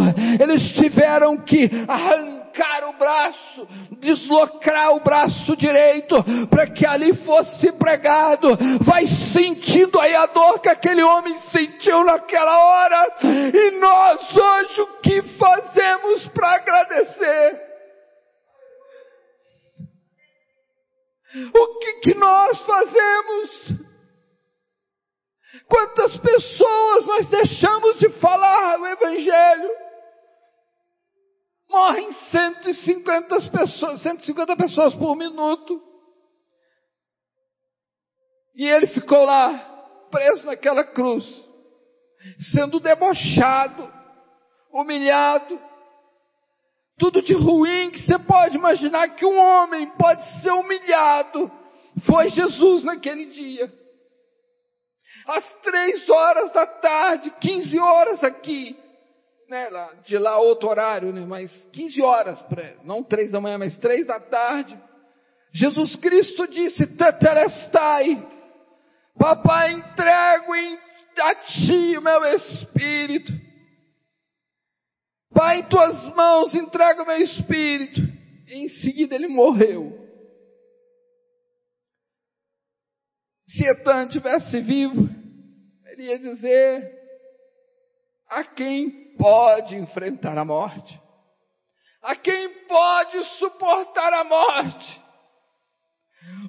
Eles tiveram que arrancar o braço, deslocar o braço direito, para que ali fosse pregado. Vai sentindo aí a dor que aquele homem sentiu naquela hora. E nós hoje o que fazemos para agradecer? O que, que nós fazemos? Quantas pessoas nós deixamos de falar o Evangelho? Morrem 150 pessoas, 150 pessoas por minuto. E ele ficou lá, preso naquela cruz, sendo debochado, humilhado, tudo de ruim que você pode imaginar que um homem pode ser humilhado. Foi Jesus naquele dia às três horas da tarde, 15 horas aqui, né, lá, de lá outro horário, né, mas 15 horas, pra, não três da manhã, mas três da tarde, Jesus Cristo disse, Tetelestai, papai entrego em a ti o meu espírito, Pai, em tuas mãos entrego o meu espírito, e em seguida ele morreu. Se Etan tivesse vivo, ele ia dizer: a quem pode enfrentar a morte? A quem pode suportar a morte?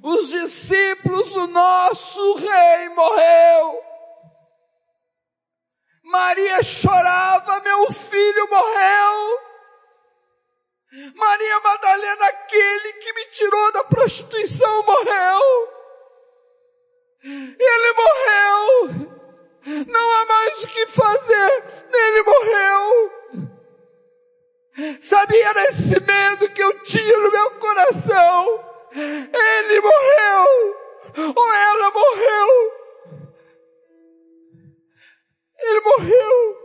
Os discípulos, o nosso rei morreu. Maria chorava, meu filho morreu. Maria Madalena, aquele que me tirou da prostituição, morreu. Ele morreu. Não há mais o que fazer. Ele morreu. Sabia era esse medo que eu tinha no meu coração. Ele morreu. Ou ela morreu. Ele morreu.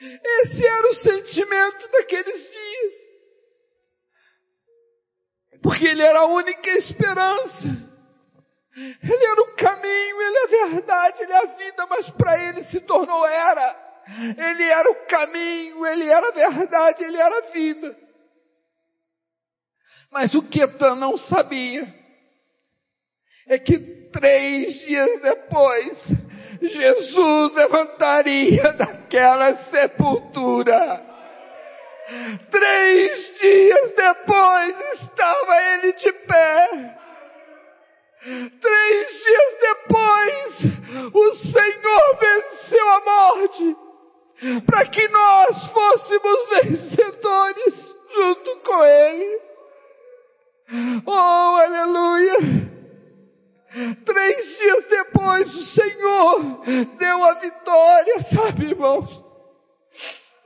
Esse era o sentimento daqueles dias. Porque ele era a única esperança. Ele era o caminho, ele é a verdade, ele é a vida, mas para ele se tornou era. Ele era o caminho, ele era a verdade, ele era a vida. Mas o que Etan não sabia é que três dias depois, Jesus levantaria daquela sepultura. Três dias depois estava ele de pé. Três dias depois, o Senhor venceu a morte, para que nós fôssemos vencedores junto com Ele. Oh, aleluia! Três dias depois, o Senhor deu a vitória, sabe, irmãos?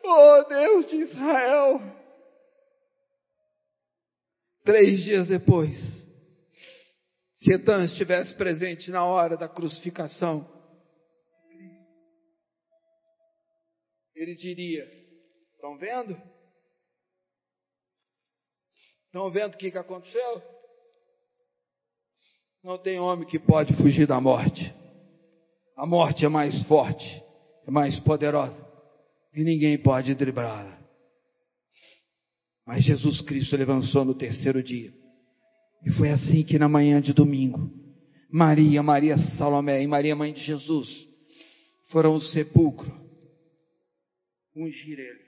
Oh, Deus de Israel! Três dias depois, se Etan estivesse presente na hora da crucificação, ele diria: Estão vendo? Estão vendo o que, que aconteceu? Não tem homem que pode fugir da morte. A morte é mais forte, é mais poderosa, e ninguém pode driblá-la. Mas Jesus Cristo levantou no terceiro dia. E foi assim que na manhã de domingo, Maria, Maria Salomé e Maria, mãe de Jesus, foram ao sepulcro ungir ele,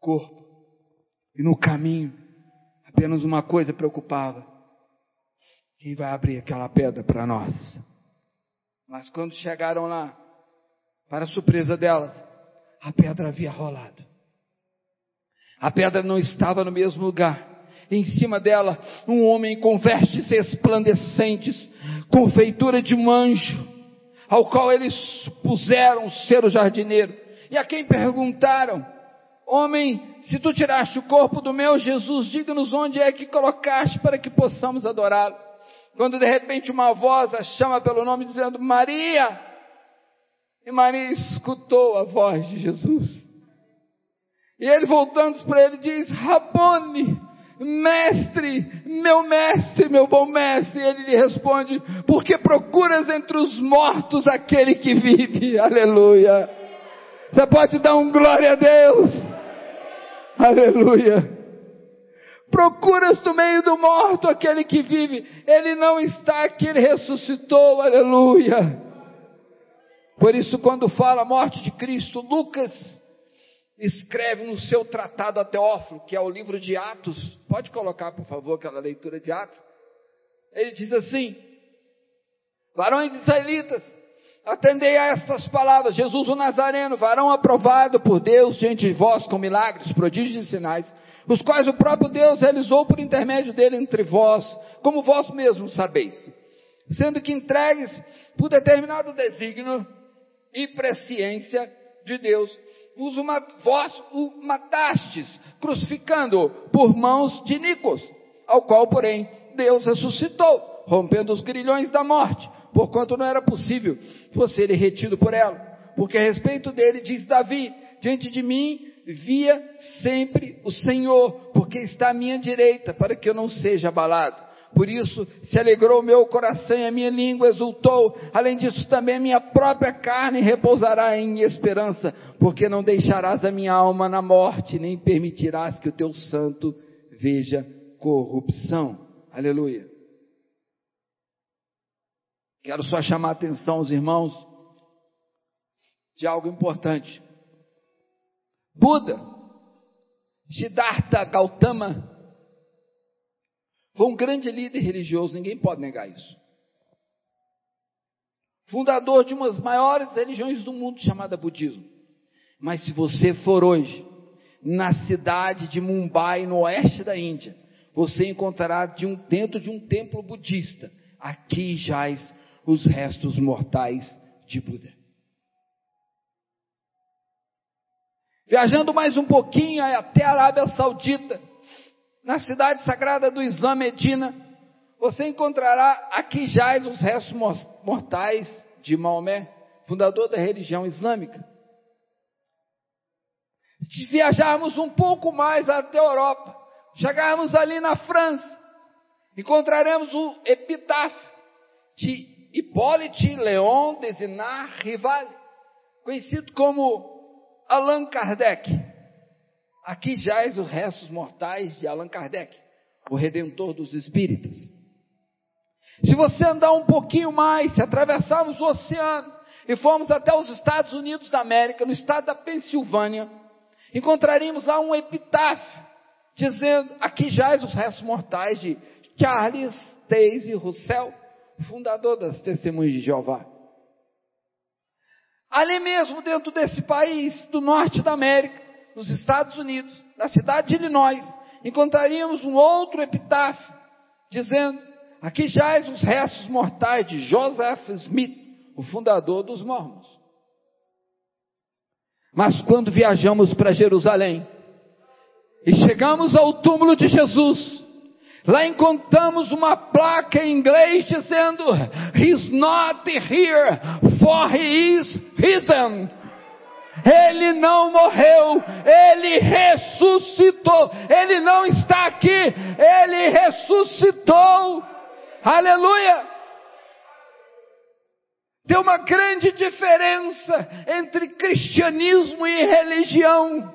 corpo. E no caminho, apenas uma coisa preocupava: quem vai abrir aquela pedra para nós? Mas quando chegaram lá, para surpresa delas, a pedra havia rolado. A pedra não estava no mesmo lugar em cima dela um homem com vestes resplandecentes, com feitura de um anjo, ao qual eles puseram ser o jardineiro. E a quem perguntaram, homem, se tu tiraste o corpo do meu Jesus, diga-nos onde é que colocaste para que possamos adorá-lo. Quando de repente uma voz a chama pelo nome dizendo Maria, e Maria escutou a voz de Jesus. E ele voltando para ele diz, Rabone, Mestre, meu mestre, meu bom mestre, ele lhe responde: Porque procuras entre os mortos aquele que vive, aleluia. Você pode dar um glória a Deus, aleluia. Procuras no meio do morto aquele que vive, ele não está aqui, ele ressuscitou, aleluia. Por isso, quando fala a morte de Cristo, Lucas escreve no seu tratado a Teófilo, que é o livro de Atos. Pode colocar, por favor, aquela leitura de Atos. Ele diz assim: Varões israelitas, atendei a estas palavras: Jesus o Nazareno, varão aprovado por Deus diante de vós com milagres, prodígios e sinais, os quais o próprio Deus realizou por intermédio dele entre vós, como vós mesmos sabeis. Sendo que entregues por determinado desígnio e presciência de Deus, vos uma, vós o matastes, crucificando-o por mãos de Nicos, ao qual, porém, Deus ressuscitou, rompendo os grilhões da morte, porquanto não era possível fosse ele retido por ela. Porque a respeito dele diz Davi, diante de mim via sempre o Senhor, porque está à minha direita, para que eu não seja abalado. Por isso se alegrou o meu coração e a minha língua exultou. Além disso, também a minha própria carne repousará em esperança, porque não deixarás a minha alma na morte, nem permitirás que o teu santo veja corrupção. Aleluia. Quero só chamar a atenção aos irmãos de algo importante. Buda, Siddhartha Gautama, foi um grande líder religioso, ninguém pode negar isso. Fundador de uma das maiores religiões do mundo, chamada budismo. Mas se você for hoje na cidade de Mumbai, no oeste da Índia, você encontrará de um, dentro de um templo budista aqui jaz os restos mortais de Buda. Viajando mais um pouquinho até a Arábia Saudita, na cidade sagrada do Islã, Medina, você encontrará aqui jaz os restos mortais de Maomé, fundador da religião islâmica. Se viajarmos um pouco mais até a Europa, chegarmos ali na França, encontraremos o epitáfio de Hippolyte Léon Desinar Rival, conhecido como Allan Kardec. Aqui jaz os restos mortais de Allan Kardec, o redentor dos espíritas. Se você andar um pouquinho mais, se atravessarmos o oceano e formos até os Estados Unidos da América, no estado da Pensilvânia, encontraríamos lá um epitáfio dizendo: aqui jaz os restos mortais de Charles Taze Russell, fundador das Testemunhas de Jeová. Ali mesmo, dentro desse país do norte da América, nos Estados Unidos, na cidade de Illinois, encontraríamos um outro epitáfio, dizendo: Aqui jaz os restos mortais de Joseph Smith, o fundador dos Mormons. Mas quando viajamos para Jerusalém e chegamos ao túmulo de Jesus, Lá encontramos uma placa em inglês dizendo: He's not here, for he is risen. Ele não morreu, ele ressuscitou. Ele não está aqui, ele ressuscitou. Aleluia! Tem uma grande diferença entre cristianismo e religião.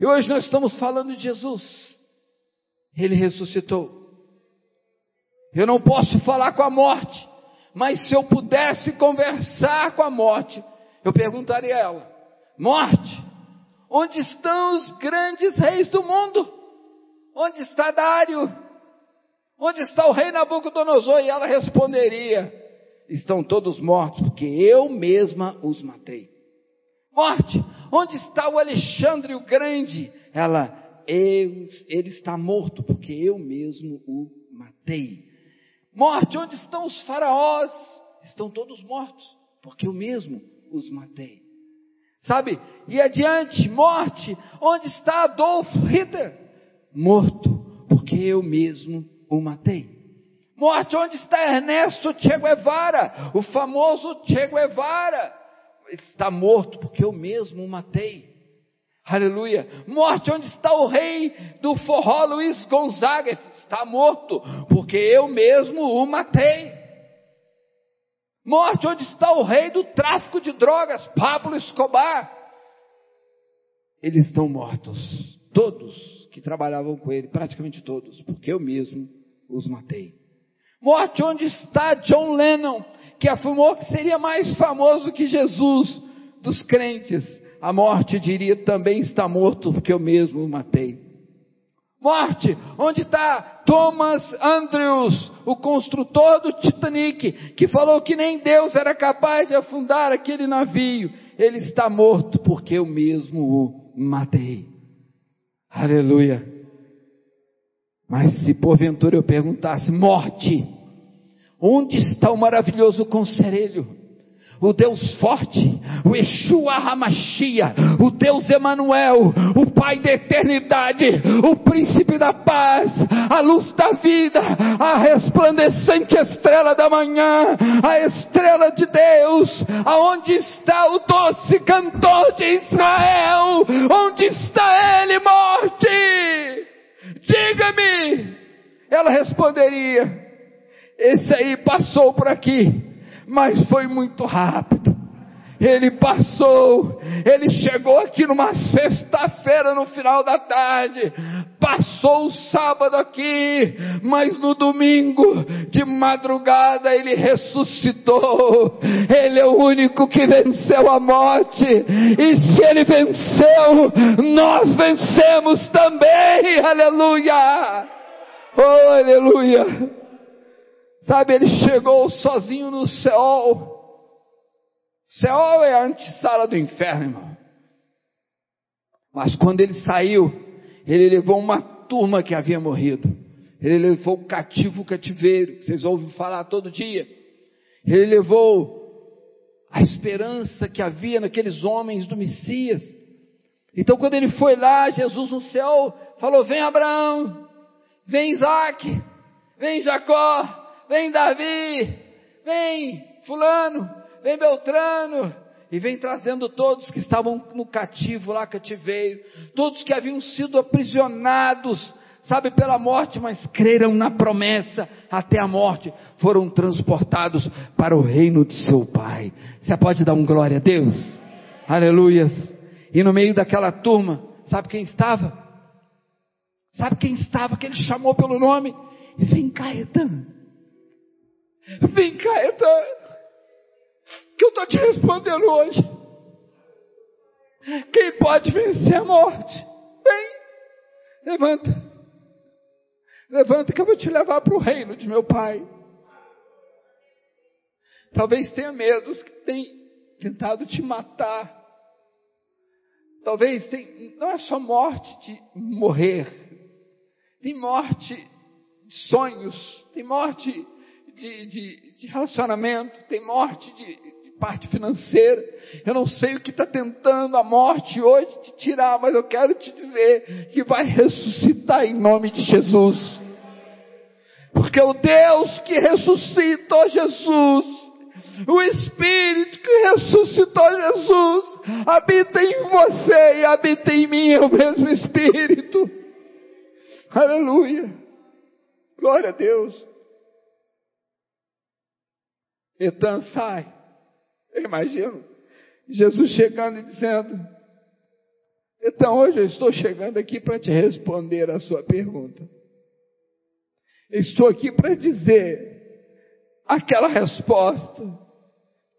E hoje nós estamos falando de Jesus. Ele ressuscitou. Eu não posso falar com a morte, mas se eu pudesse conversar com a morte, eu perguntaria a ela: Morte, onde estão os grandes reis do mundo? Onde está Dário? Onde está o rei Nabucodonosor? E ela responderia: Estão todos mortos, porque eu mesma os matei. Morte, onde está o Alexandre o Grande? Ela eu, ele está morto, porque eu mesmo o matei. Morte, onde estão os faraós? Estão todos mortos, porque eu mesmo os matei. Sabe? E adiante, morte, onde está Adolf Hitler? Morto, porque eu mesmo o matei. Morte, onde está Ernesto Che Guevara? O famoso Che Guevara? Está morto, porque eu mesmo o matei. Aleluia. Morte, onde está o rei do forró Luiz Gonzaga? Está morto, porque eu mesmo o matei. Morte, onde está o rei do tráfico de drogas? Pablo Escobar. Eles estão mortos. Todos que trabalhavam com ele, praticamente todos, porque eu mesmo os matei. Morte, onde está John Lennon, que afirmou que seria mais famoso que Jesus dos crentes? a morte diria também está morto, porque eu mesmo o matei. Morte, onde está Thomas Andrews, o construtor do Titanic, que falou que nem Deus era capaz de afundar aquele navio. Ele está morto porque eu mesmo o matei. Aleluia. Mas se porventura eu perguntasse, morte, onde está o maravilhoso conselho? O Deus forte, o Yeshua Hamashia, o Deus Emanuel, o Pai da eternidade, o príncipe da paz, a luz da vida, a resplandecente estrela da manhã, a estrela de Deus, aonde está o doce cantor de Israel? Onde está ele, morte? Diga-me. Ela responderia: Esse aí passou por aqui mas foi muito rápido. Ele passou, ele chegou aqui numa sexta-feira no final da tarde, passou o sábado aqui, mas no domingo de madrugada ele ressuscitou. Ele é o único que venceu a morte, e se ele venceu, nós vencemos também. Aleluia! Oh, aleluia! Sabe, ele chegou sozinho no céu. Céu é a antessala do inferno, irmão. Mas quando ele saiu, ele levou uma turma que havia morrido. Ele levou o cativo o cativeiro, que vocês ouvem falar todo dia. Ele levou a esperança que havia naqueles homens do Messias. Então, quando ele foi lá, Jesus no céu falou: Vem Abraão, vem Isaac, vem Jacó, vem Davi, vem Fulano, vem Beltrano, e vem trazendo todos que estavam no cativo lá, cativeiro, todos que haviam sido aprisionados, sabe, pela morte, mas creram na promessa até a morte, foram transportados para o reino de seu Pai. Você pode dar um glória a Deus? Aleluias. E no meio daquela turma, sabe quem estava? Sabe quem estava que ele chamou pelo nome? Vem cá, Etan. Vem cá, Etan. Que eu estou te respondendo hoje. Quem pode vencer a morte? Vem. Levanta. Levanta que eu vou te levar para o reino de meu pai. Talvez tenha medos que tem tentado te matar. Talvez tem, não é só morte de morrer, tem morte de sonhos, tem morte de, de, de relacionamento, tem morte de, de parte financeira. Eu não sei o que está tentando a morte hoje te tirar, mas eu quero te dizer que vai ressuscitar em nome de Jesus. Porque o Deus que ressuscitou Jesus, o Espírito que ressuscitou Jesus, habita em você e habita em mim, é o mesmo Espírito. Aleluia. Glória a Deus. Etan sai. Eu imagino Jesus chegando e dizendo: Então hoje eu estou chegando aqui para te responder a sua pergunta. Estou aqui para dizer aquela resposta: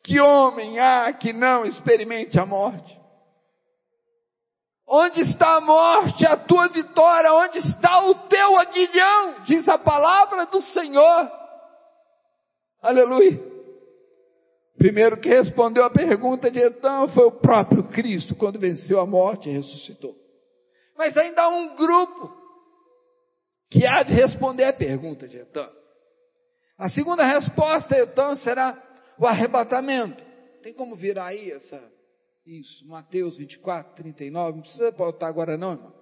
que homem há que não experimente a morte? Onde está a morte, a tua vitória? Onde está o teu aguilhão? Diz a palavra do Senhor. Aleluia. Primeiro que respondeu a pergunta de Etão foi o próprio Cristo, quando venceu a morte e ressuscitou. Mas ainda há um grupo que há de responder a pergunta de Etã. A segunda resposta, Etã, será o arrebatamento. Tem como virar aí essa, isso, Mateus 24, 39, não precisa voltar agora não, irmão.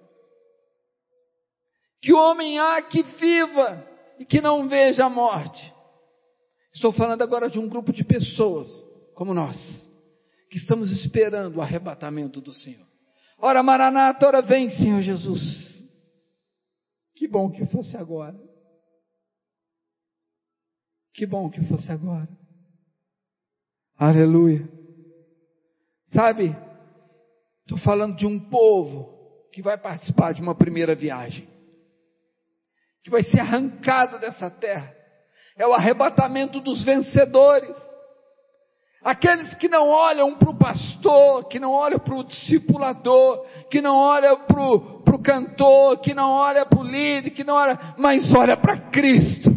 Que homem há que viva e que não veja a morte. Estou falando agora de um grupo de pessoas, como nós, que estamos esperando o arrebatamento do Senhor. Ora, Maranata, ora vem, Senhor Jesus. Que bom que fosse agora. Que bom que fosse agora. Aleluia. Sabe, estou falando de um povo que vai participar de uma primeira viagem, que vai ser arrancado dessa terra. É o arrebatamento dos vencedores. Aqueles que não olham para o pastor, que não olham para o discipulador, que não olham para o cantor, que não olham para o líder, que não olha, mas olha para Cristo.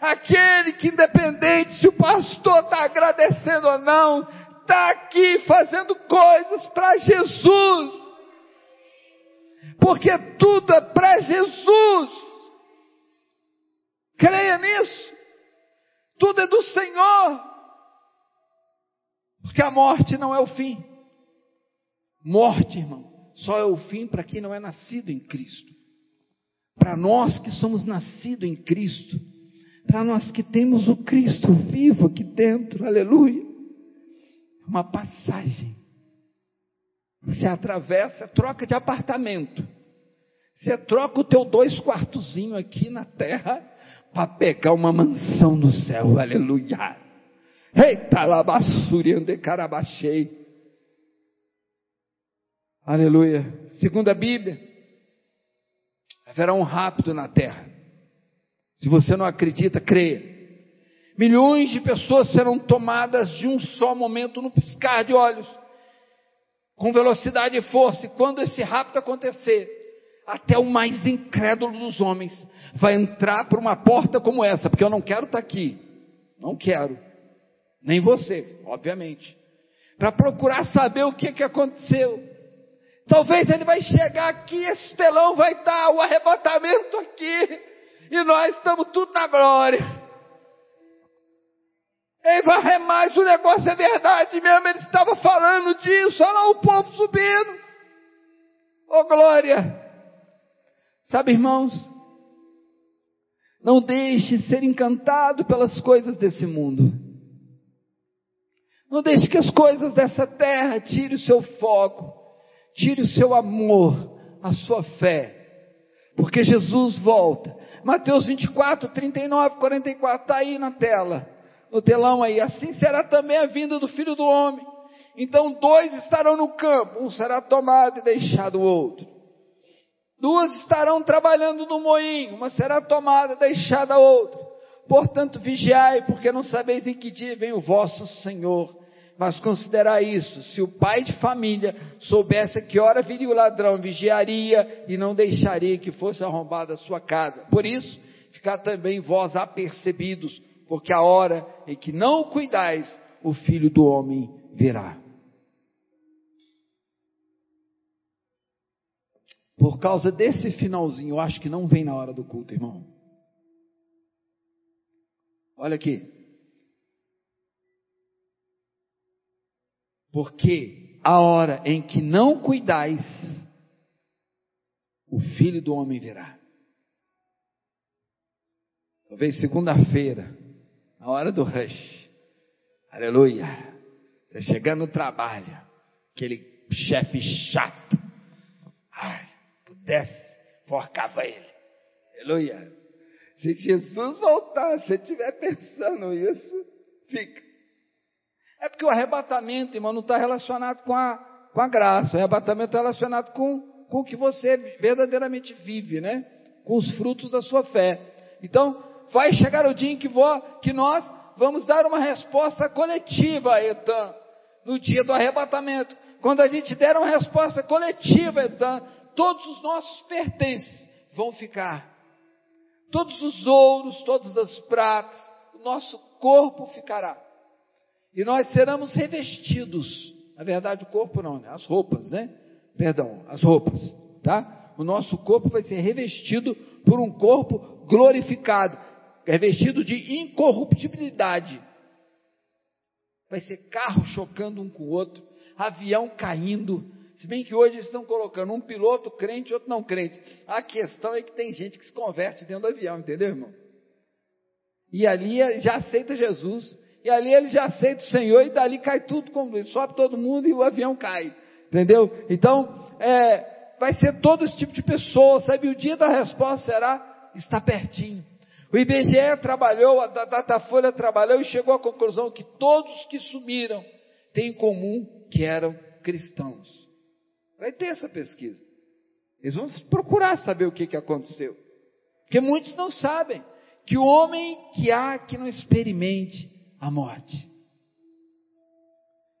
Aquele que independente se o pastor está agradecendo ou não, está aqui fazendo coisas para Jesus. Porque tudo é para Jesus. Creia nisso. Tudo é do Senhor. Porque a morte não é o fim. Morte, irmão, só é o fim para quem não é nascido em Cristo. Para nós que somos nascidos em Cristo, para nós que temos o Cristo vivo aqui dentro, aleluia. Uma passagem. Você atravessa, troca de apartamento. Você troca o teu dois quartozinho aqui na terra para pegar uma mansão no céu, aleluia. Eita, labassuriande carabachei. Aleluia. Segundo a Bíblia, haverá um rápido na terra. Se você não acredita, creia. Milhões de pessoas serão tomadas de um só momento, no piscar de olhos, com velocidade e força. E quando esse rápido acontecer, até o mais incrédulo dos homens vai entrar por uma porta como essa, porque eu não quero estar aqui. Não quero. Nem você, obviamente. Para procurar saber o que, que aconteceu. Talvez ele vai chegar aqui, esse telão vai estar, o arrebatamento aqui, e nós estamos tudo na glória. Ei, varrer mais, o negócio é verdade mesmo, ele estava falando disso, olha lá o povo subindo. Oh glória! Sabe, irmãos, não deixe ser encantado pelas coisas desse mundo. Não deixe que as coisas dessa terra tire o seu foco, tire o seu amor, a sua fé. Porque Jesus volta. Mateus 24, 39, 44, está aí na tela, no telão aí. Assim será também a vinda do Filho do Homem. Então dois estarão no campo, um será tomado e deixado o outro. Duas estarão trabalhando no moinho, uma será tomada, deixada a outra. Portanto, vigiai, porque não sabeis em que dia vem o vosso Senhor. Mas considerai isso: se o pai de família soubesse que hora viria o ladrão, vigiaria e não deixaria que fosse arrombada a sua casa. Por isso, ficar também vós apercebidos, porque a hora em que não cuidais, o filho do homem virá. Por causa desse finalzinho, eu acho que não vem na hora do culto, irmão. Olha aqui. Porque a hora em que não cuidais, o filho do homem virá. Talvez segunda-feira, a hora do rush. Aleluia. Você chegando no trabalho, aquele chefe chato. Pudesse, forcava ele. Aleluia. Se Jesus voltar, se estiver pensando isso, fica. É porque o arrebatamento, irmão, não está relacionado com a, com a graça. O arrebatamento está relacionado com, com o que você verdadeiramente vive, né? Com os frutos da sua fé. Então, vai chegar o dia em que, vou, que nós vamos dar uma resposta coletiva a Etan, no dia do arrebatamento. Quando a gente der uma resposta coletiva, Etan, todos os nossos pertences vão ficar. Todos os ouros, todas as pratas, o nosso corpo ficará. E nós seremos revestidos. Na verdade, o corpo não, né? as roupas, né? Perdão, as roupas, tá? O nosso corpo vai ser revestido por um corpo glorificado, revestido de incorruptibilidade. Vai ser carro chocando um com o outro, avião caindo, se bem que hoje eles estão colocando um piloto crente e outro não crente. A questão é que tem gente que se converte dentro do avião, entendeu, irmão? E ali já aceita Jesus. E ali ele já aceita o Senhor e dali cai tudo, sobe todo mundo e o avião cai. Entendeu? Então, é, vai ser todo esse tipo de pessoa, sabe? O dia da resposta será, está pertinho. O IBGE trabalhou, a Datafolha trabalhou e chegou à conclusão que todos que sumiram têm em comum que eram cristãos. Vai ter essa pesquisa. Eles vão procurar saber o que, que aconteceu. Porque muitos não sabem que o homem que há que não experimente a morte.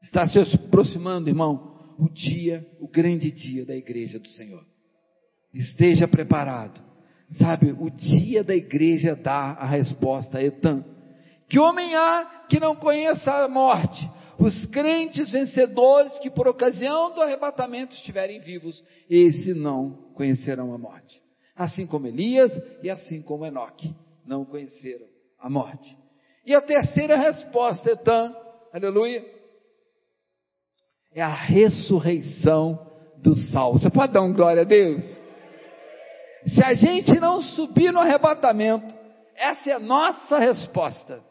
Está se aproximando, irmão, o dia, o grande dia da igreja do Senhor. Esteja preparado. Sabe, o dia da igreja dá a resposta a Etan. Que homem há que não conheça a morte? Os crentes vencedores que por ocasião do arrebatamento estiverem vivos, esses não conhecerão a morte. Assim como Elias e assim como Enoque não conheceram a morte. E a terceira resposta, Etan, aleluia, é a ressurreição do salvo. Você pode dar um glória a Deus? Se a gente não subir no arrebatamento, essa é a nossa resposta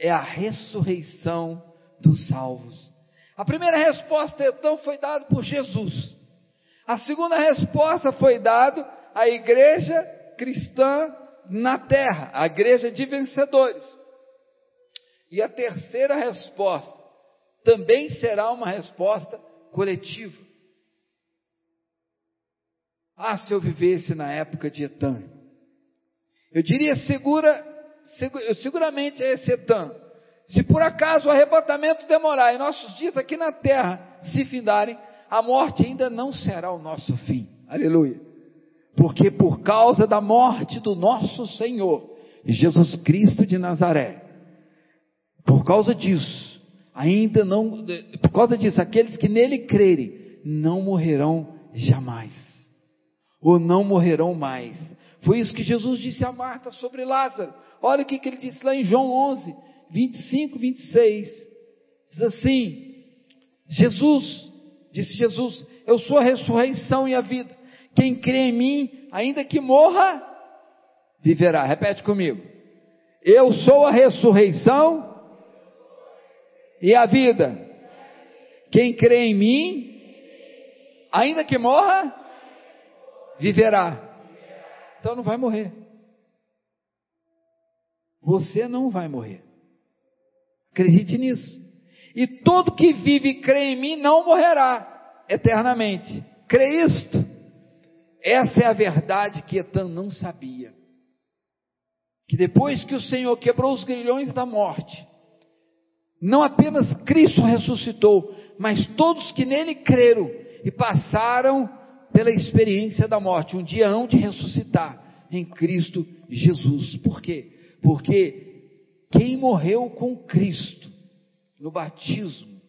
é a ressurreição dos salvos. A primeira resposta então foi dada por Jesus. A segunda resposta foi dada à igreja cristã na terra, a igreja de vencedores. E a terceira resposta também será uma resposta coletiva. Ah, se eu vivesse na época de Etan. Eu diria segura seguramente é Etan. Se por acaso o arrebatamento demorar e nossos dias aqui na terra se findarem, a morte ainda não será o nosso fim. Aleluia. Porque por causa da morte do nosso Senhor, Jesus Cristo de Nazaré, por causa disso, ainda não, por causa disso, aqueles que nele crerem, não morrerão jamais, ou não morrerão mais. Foi isso que Jesus disse a Marta sobre Lázaro. Olha o que, ele disse lá em João 11, 25, 26. Diz assim: Jesus, disse Jesus, eu sou a ressurreição e a vida. Quem crê em mim, ainda que morra, viverá. Repete comigo. Eu sou a ressurreição e a vida. Quem crê em mim, ainda que morra, viverá. Então não vai morrer. Você não vai morrer. Acredite nisso. E todo que vive e crê em mim não morrerá eternamente. Crê isto? Essa é a verdade que Etan não sabia. Que depois que o Senhor quebrou os grilhões da morte, não apenas Cristo ressuscitou, mas todos que nele creram e passaram pela experiência da morte, um dia hão de ressuscitar em Cristo Jesus. Por quê? Porque quem morreu com Cristo no batismo,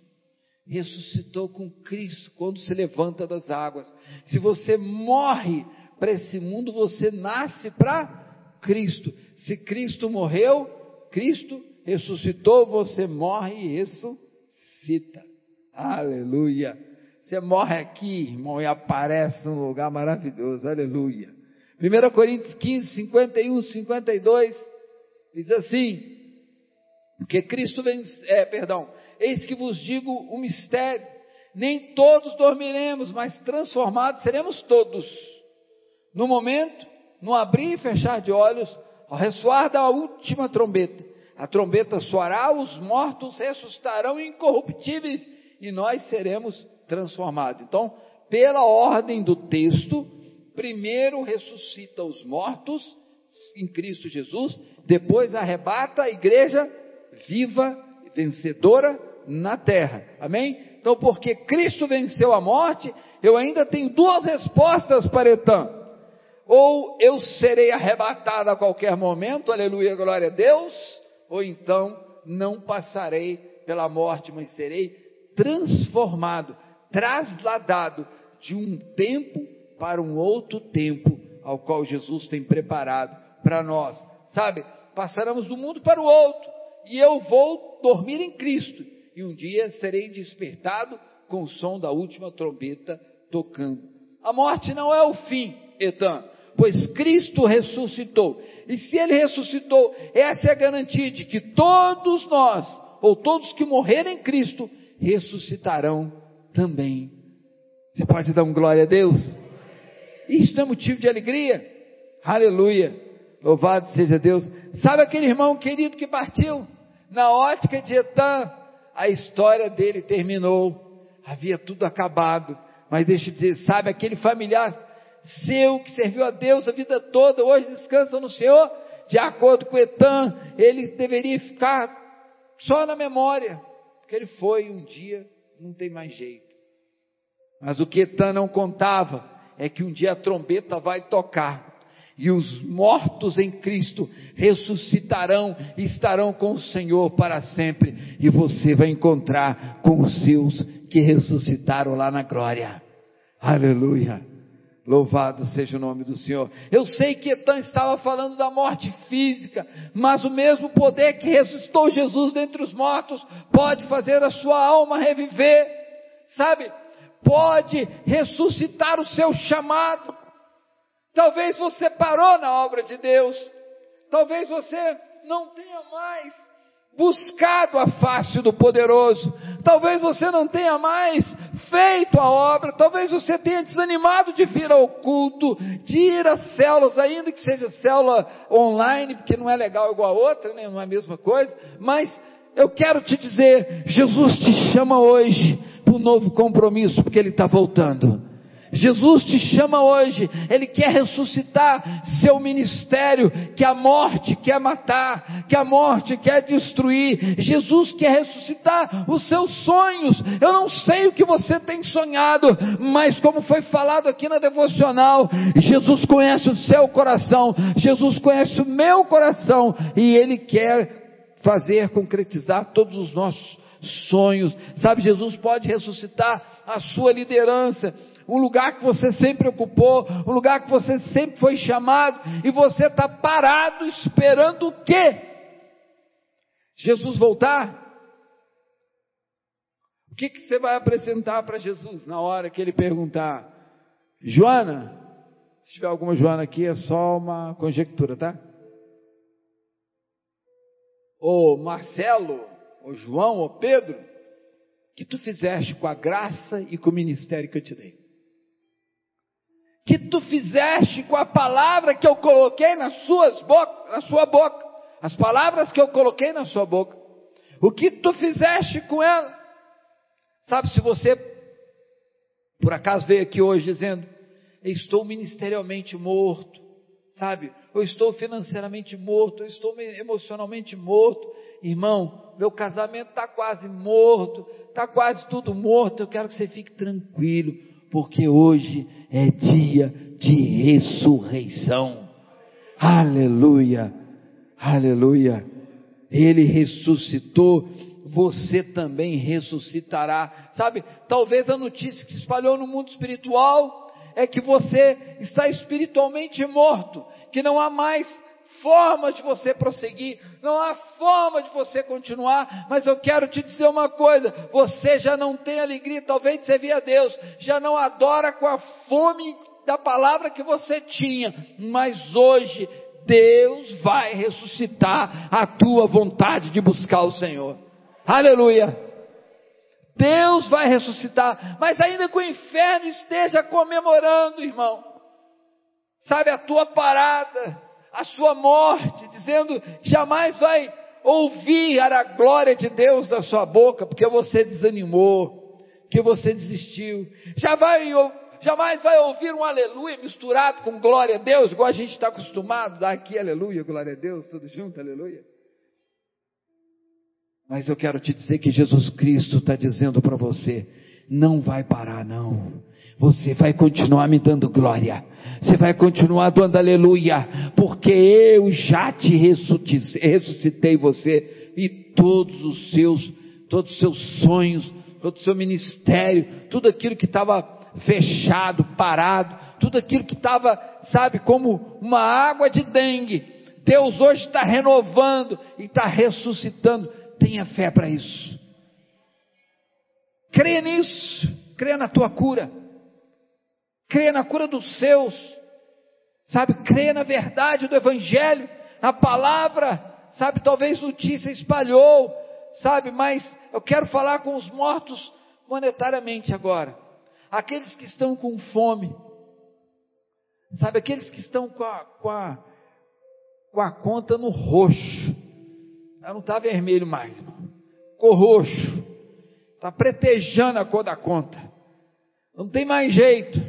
ressuscitou com Cristo quando se levanta das águas. Se você morre para esse mundo, você nasce para Cristo. Se Cristo morreu, Cristo ressuscitou, você morre e ressuscita. Aleluia. Você morre aqui, irmão, e aparece num lugar maravilhoso. Aleluia. 1 Coríntios 15, 51, 52, diz assim, porque Cristo vence, é, perdão, eis que vos digo o um mistério, nem todos dormiremos, mas transformados seremos todos. No momento, no abrir e fechar de olhos, ao ressoar da última trombeta, a trombeta soará, os mortos ressuscitarão incorruptíveis e nós seremos transformados. Então, pela ordem do texto, primeiro ressuscita os mortos em Cristo Jesus, depois arrebata a igreja viva, vencedora na terra. Amém? Então, porque Cristo venceu a morte, eu ainda tenho duas respostas para Etan ou eu serei arrebatado a qualquer momento, aleluia, glória a Deus, ou então não passarei pela morte, mas serei transformado, trasladado de um tempo para um outro tempo, ao qual Jesus tem preparado para nós. Sabe, passaremos do mundo para o outro, e eu vou dormir em Cristo, e um dia serei despertado com o som da última trombeta tocando. A morte não é o fim, Etan pois Cristo ressuscitou. E se Ele ressuscitou, essa é a garantia de que todos nós, ou todos que morrerem em Cristo, ressuscitarão também. Você pode dar um glória a Deus? Isto é motivo de alegria. Aleluia. Louvado seja Deus. Sabe aquele irmão querido que partiu? Na ótica de Etan, a história dele terminou. Havia tudo acabado. Mas deixa eu dizer, sabe aquele familiar seu que serviu a Deus a vida toda, hoje descansa no Senhor, de acordo com Etan, ele deveria ficar só na memória, porque ele foi um dia, não tem mais jeito. Mas o que Etan não contava é que um dia a trombeta vai tocar e os mortos em Cristo ressuscitarão e estarão com o Senhor para sempre, e você vai encontrar com os seus que ressuscitaram lá na glória. Aleluia. Louvado seja o nome do Senhor. Eu sei que Etan estava falando da morte física, mas o mesmo poder que ressuscitou Jesus dentre os mortos pode fazer a sua alma reviver, sabe? Pode ressuscitar o seu chamado. Talvez você parou na obra de Deus, talvez você não tenha mais buscado a face do poderoso, talvez você não tenha mais feito a obra, talvez você tenha desanimado de vir ao culto, de ir às células, ainda que seja célula online, porque não é legal igual a outra, né? não é a mesma coisa, mas eu quero te dizer, Jesus te chama hoje para um novo compromisso, porque Ele está voltando. Jesus te chama hoje, Ele quer ressuscitar seu ministério, que a morte quer matar, que a morte quer destruir. Jesus quer ressuscitar os seus sonhos. Eu não sei o que você tem sonhado, mas como foi falado aqui na devocional, Jesus conhece o seu coração, Jesus conhece o meu coração, e Ele quer fazer concretizar todos os nossos sonhos. Sabe, Jesus pode ressuscitar a sua liderança, um lugar que você sempre ocupou, um lugar que você sempre foi chamado, e você está parado esperando o quê? Jesus voltar? O que, que você vai apresentar para Jesus na hora que ele perguntar? Joana, se tiver alguma Joana aqui, é só uma conjectura, tá? Ou Marcelo, ou João, ou Pedro, que tu fizeste com a graça e com o ministério que eu te dei? Que tu fizeste com a palavra que eu coloquei nas suas boca, na sua boca? As palavras que eu coloquei na sua boca. O que tu fizeste com ela? Sabe, se você por acaso veio aqui hoje dizendo, estou ministerialmente morto, sabe? Eu estou financeiramente morto, eu estou emocionalmente morto. Irmão, meu casamento está quase morto, está quase tudo morto. Eu quero que você fique tranquilo, porque hoje é dia de ressurreição. Aleluia, aleluia. Ele ressuscitou você também ressuscitará. Sabe, talvez a notícia que se espalhou no mundo espiritual é que você está espiritualmente morto, que não há mais forma de você prosseguir, não há forma de você continuar, mas eu quero te dizer uma coisa: você já não tem alegria, talvez de servir a Deus, já não adora com a fome da palavra que você tinha, mas hoje Deus vai ressuscitar a tua vontade de buscar o Senhor. Aleluia. Deus vai ressuscitar, mas ainda que o inferno esteja comemorando, irmão, sabe, a tua parada, a sua morte, dizendo jamais vai ouvir a glória de Deus da sua boca, porque você desanimou, que você desistiu, já vai, jamais vai ouvir um aleluia misturado com glória a Deus, igual a gente está acostumado, dar aqui aleluia, glória a Deus, tudo junto, aleluia. Mas eu quero te dizer que Jesus Cristo está dizendo para você: não vai parar, não. Você vai continuar me dando glória. Você vai continuar dando aleluia. Porque eu já te ressuscitei você. E todos os seus, todos os seus sonhos, todo o seu ministério, tudo aquilo que estava fechado, parado, tudo aquilo que estava, sabe, como uma água de dengue. Deus hoje está renovando e está ressuscitando Tenha fé para isso. Creia nisso. Creia na tua cura. Creia na cura dos seus. Sabe, creia na verdade do Evangelho, na palavra. Sabe, talvez notícia espalhou. Sabe, mas eu quero falar com os mortos monetariamente agora. Aqueles que estão com fome. Sabe, aqueles que estão com a, com a, com a conta no roxo ela não está vermelho mais. Cor roxo. Está pretejando a cor da conta. Não tem mais jeito.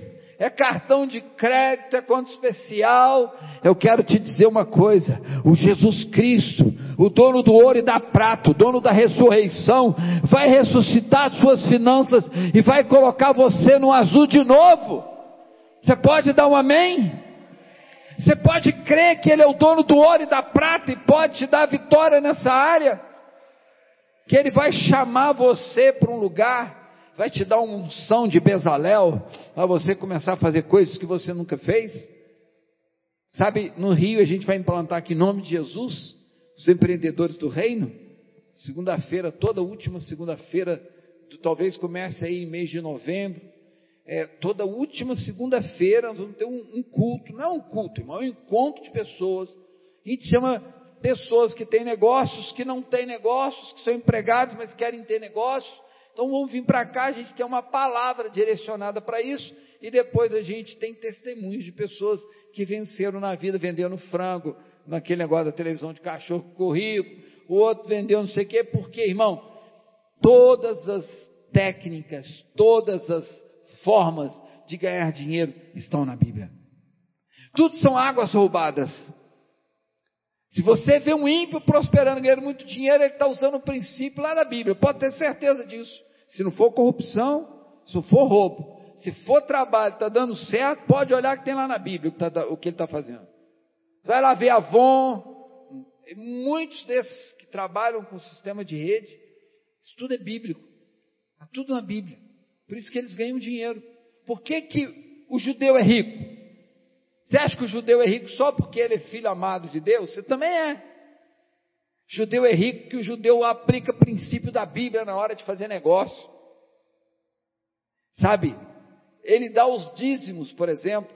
É cartão de crédito, é conta especial. Eu quero te dizer uma coisa: o Jesus Cristo, o dono do ouro e da prata, o dono da ressurreição, vai ressuscitar suas finanças e vai colocar você no azul de novo. Você pode dar um amém? Você pode crer que Ele é o dono do ouro e da prata e pode te dar vitória nessa área. Que Ele vai chamar você para um lugar, vai te dar uma unção de Bezalel, para você começar a fazer coisas que você nunca fez. Sabe, no Rio a gente vai implantar aqui em nome de Jesus, os empreendedores do reino. Segunda-feira, toda última segunda-feira, talvez comece aí em mês de novembro é, toda última segunda-feira nós vamos ter um, um, culto, não é um culto, irmão, é um encontro de pessoas. A gente chama pessoas que têm negócios, que não têm negócios, que são empregados, mas querem ter negócios. Então vamos vir para cá, a gente quer uma palavra direcionada para isso, e depois a gente tem testemunhos de pessoas que venceram na vida vendendo frango, naquele negócio da televisão de cachorro corrido, o outro vendeu não sei o quê, porque, irmão, todas as técnicas, todas as formas de ganhar dinheiro estão na Bíblia. Tudo são águas roubadas. Se você vê um ímpio prosperando, ganhando muito dinheiro, ele está usando o princípio lá da Bíblia. Pode ter certeza disso. Se não for corrupção, se não for roubo, se for trabalho, está dando certo, pode olhar que tem lá na Bíblia o que, tá, ele está fazendo. Vai lá ver Avon, muitos desses que trabalham com o sistema de rede, Isso tudo é bíblico. Está tudo na Bíblia. Por isso que eles ganham dinheiro. Por que, que o judeu é rico? Você acha que o judeu é rico só porque ele é filho amado de Deus? Você também é. Judeu é rico que o judeu aplica princípio da Bíblia na hora de fazer negócio. Sabe? Ele dá os dízimos, por exemplo,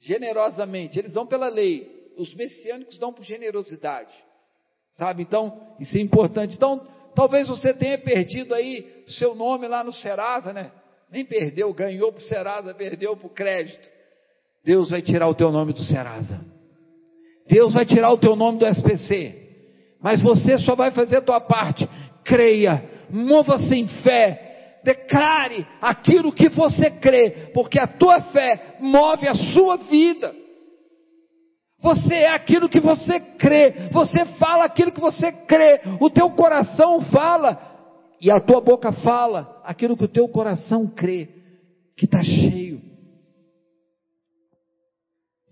generosamente. Eles dão pela lei. Os messiânicos dão por generosidade. Sabe? Então, isso é importante. Então, talvez você tenha perdido aí seu nome lá no Serasa, né? Nem perdeu, ganhou para o Serasa, perdeu para o crédito. Deus vai tirar o teu nome do Serasa. Deus vai tirar o teu nome do SPC. Mas você só vai fazer a tua parte. Creia, mova-se em fé, declare aquilo que você crê, porque a tua fé move a sua vida. Você é aquilo que você crê, você fala aquilo que você crê, o teu coração fala, e a tua boca fala aquilo que o teu coração crê, que está cheio.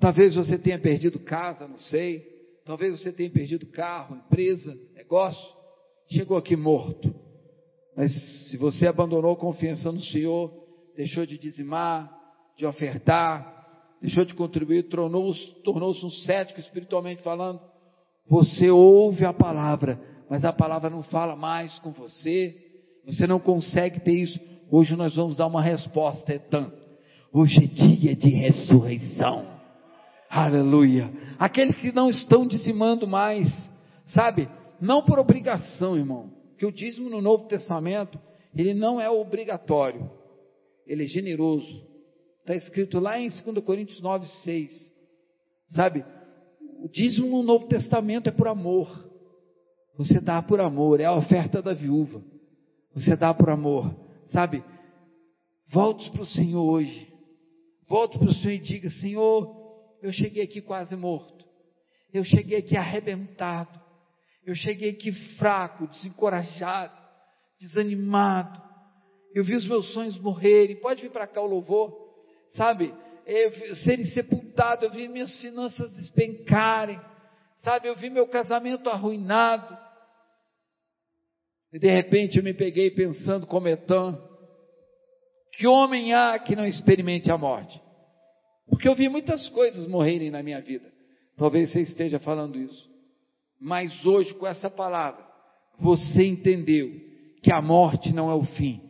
Talvez você tenha perdido casa, não sei. Talvez você tenha perdido carro, empresa, negócio. Chegou aqui morto. Mas se você abandonou confiança no Senhor, deixou de dizimar, de ofertar, deixou de contribuir, tornou-se tornou um cético espiritualmente falando, você ouve a palavra, mas a palavra não fala mais com você, você não consegue ter isso. Hoje nós vamos dar uma resposta, Etan. Hoje é dia de ressurreição. Aleluia. Aqueles que não estão dizimando mais, sabe? Não por obrigação, irmão. Que o dízimo no Novo Testamento, ele não é obrigatório. Ele é generoso. Está escrito lá em 2 Coríntios 9, 6. Sabe? O dízimo no Novo Testamento é por amor. Você dá por amor, é a oferta da viúva. Você dá por amor. Sabe? Volte para o Senhor hoje. Volte para o Senhor e diga: Senhor, eu cheguei aqui quase morto. Eu cheguei aqui arrebentado. Eu cheguei aqui fraco, desencorajado, desanimado. Eu vi os meus sonhos morrerem. Pode vir para cá o louvor, sabe? Eu, serem sepultados. Eu vi minhas finanças despencarem, sabe? Eu vi meu casamento arruinado. E de repente eu me peguei pensando como Etan, que homem há que não experimente a morte? Porque eu vi muitas coisas morrerem na minha vida. Talvez você esteja falando isso. Mas hoje, com essa palavra, você entendeu que a morte não é o fim.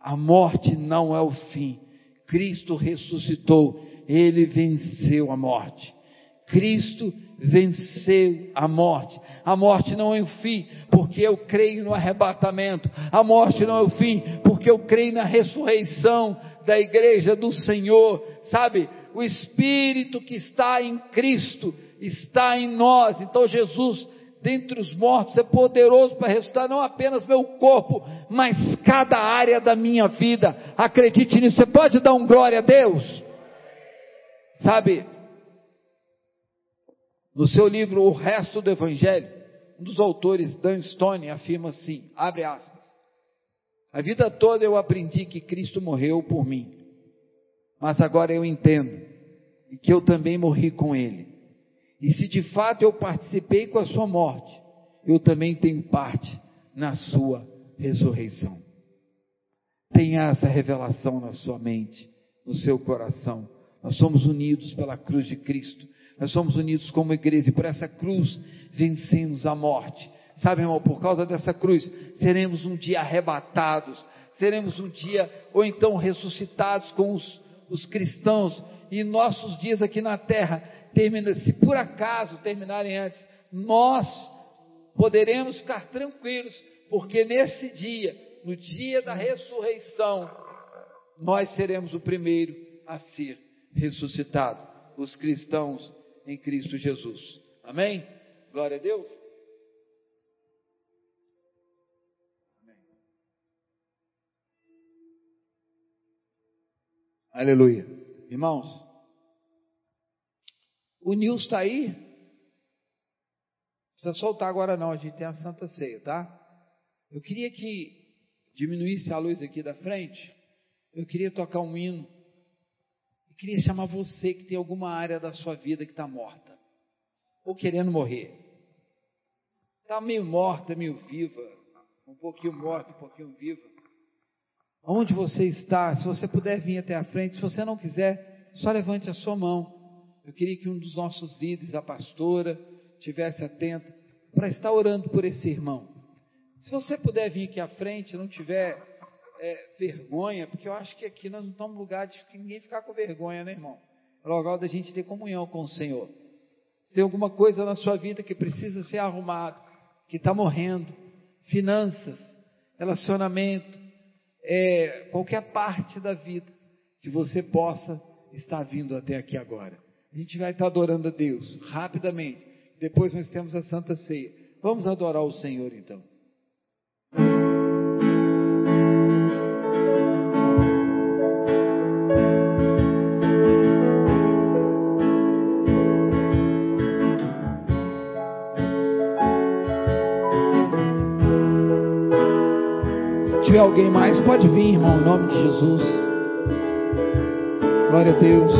A morte não é o fim. Cristo ressuscitou. Ele venceu a morte. Cristo venceu a morte. A morte não é o fim, porque eu creio no arrebatamento. A morte não é o fim, porque eu creio na ressurreição da igreja do Senhor. Sabe, o Espírito que está em Cristo está em nós. Então Jesus, dentre os mortos, é poderoso para ressuscitar não apenas meu corpo, mas cada área da minha vida. Acredite nisso. Você pode dar um glória a Deus? Sabe, no seu livro O Resto do Evangelho, um dos autores, Dan Stone, afirma assim: abre aspas. A vida toda eu aprendi que Cristo morreu por mim. Mas agora eu entendo que eu também morri com ele. E se de fato eu participei com a sua morte, eu também tenho parte na sua ressurreição. Tenha essa revelação na sua mente, no seu coração. Nós somos unidos pela cruz de Cristo. Nós somos unidos como igreja e por essa cruz vencemos a morte. Sabe, irmão, por causa dessa cruz, seremos um dia arrebatados, seremos um dia, ou então ressuscitados com os, os cristãos e nossos dias aqui na terra termina, se por acaso terminarem antes, nós poderemos ficar tranquilos, porque nesse dia, no dia da ressurreição, nós seremos o primeiro a ser ressuscitado, os cristãos em Cristo Jesus. Amém? Glória a Deus. Aleluia. Irmãos, o Nils está aí? Não precisa soltar agora não, a gente tem a Santa Ceia, tá? Eu queria que diminuísse a luz aqui da frente. Eu queria tocar um hino. Eu queria chamar você que tem alguma área da sua vida que está morta. Ou querendo morrer. Está meio morta, meio viva. um pouquinho morta, um pouquinho viva. Onde você está, se você puder vir até a frente, se você não quiser, só levante a sua mão. Eu queria que um dos nossos líderes, a pastora, tivesse atento para estar orando por esse irmão. Se você puder vir aqui à frente, não tiver é, vergonha, porque eu acho que aqui nós não estamos no lugar de ninguém ficar com vergonha, né, irmão? É lugar da gente ter comunhão com o Senhor. Se tem alguma coisa na sua vida que precisa ser arrumado, que está morrendo, finanças, relacionamento, é, qualquer parte da vida que você possa estar vindo até aqui agora. A gente vai estar adorando a Deus rapidamente. Depois nós temos a Santa Ceia. Vamos adorar o Senhor então. Tiver alguém mais, pode vir, irmão, em nome de Jesus. Glória a Deus.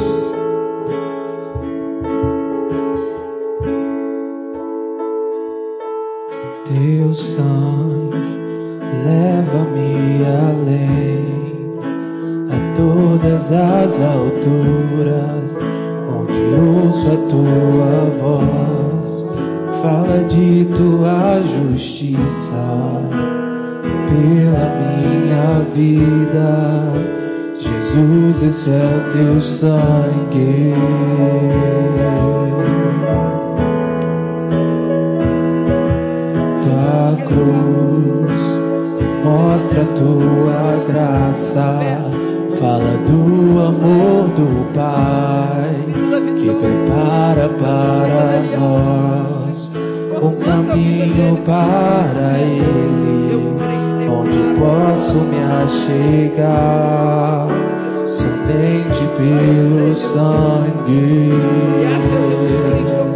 Teu sangue leva-me além a todas as alturas, onde ouço a tua voz, fala de tua justiça pela minha vida. Jesus, esse é o teu sangue. tua cruz, mostra tua graça, fala do amor do Pai, que prepara para nós um caminho para Ele, onde posso me achegar somente pelo sangue. que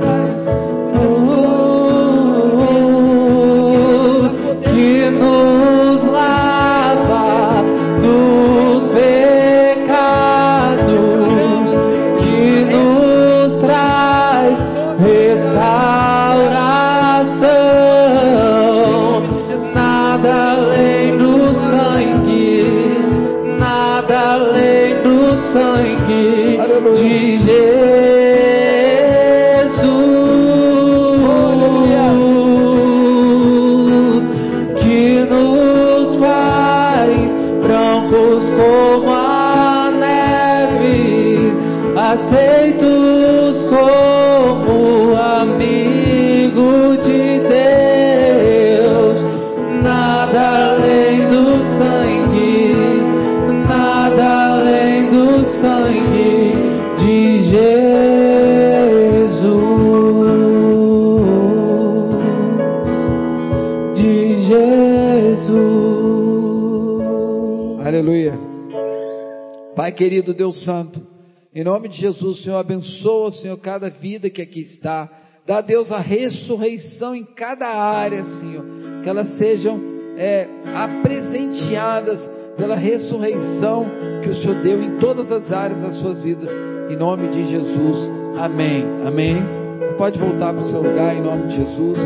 Pai querido, Deus Santo, em nome de Jesus, Senhor, abençoa, Senhor, cada vida que aqui está. Dá Deus a ressurreição em cada área, Senhor. Que elas sejam é, apresenteadas pela ressurreição que o Senhor deu em todas as áreas das suas vidas. Em nome de Jesus. Amém. Amém. Você pode voltar para o seu lugar em nome de Jesus.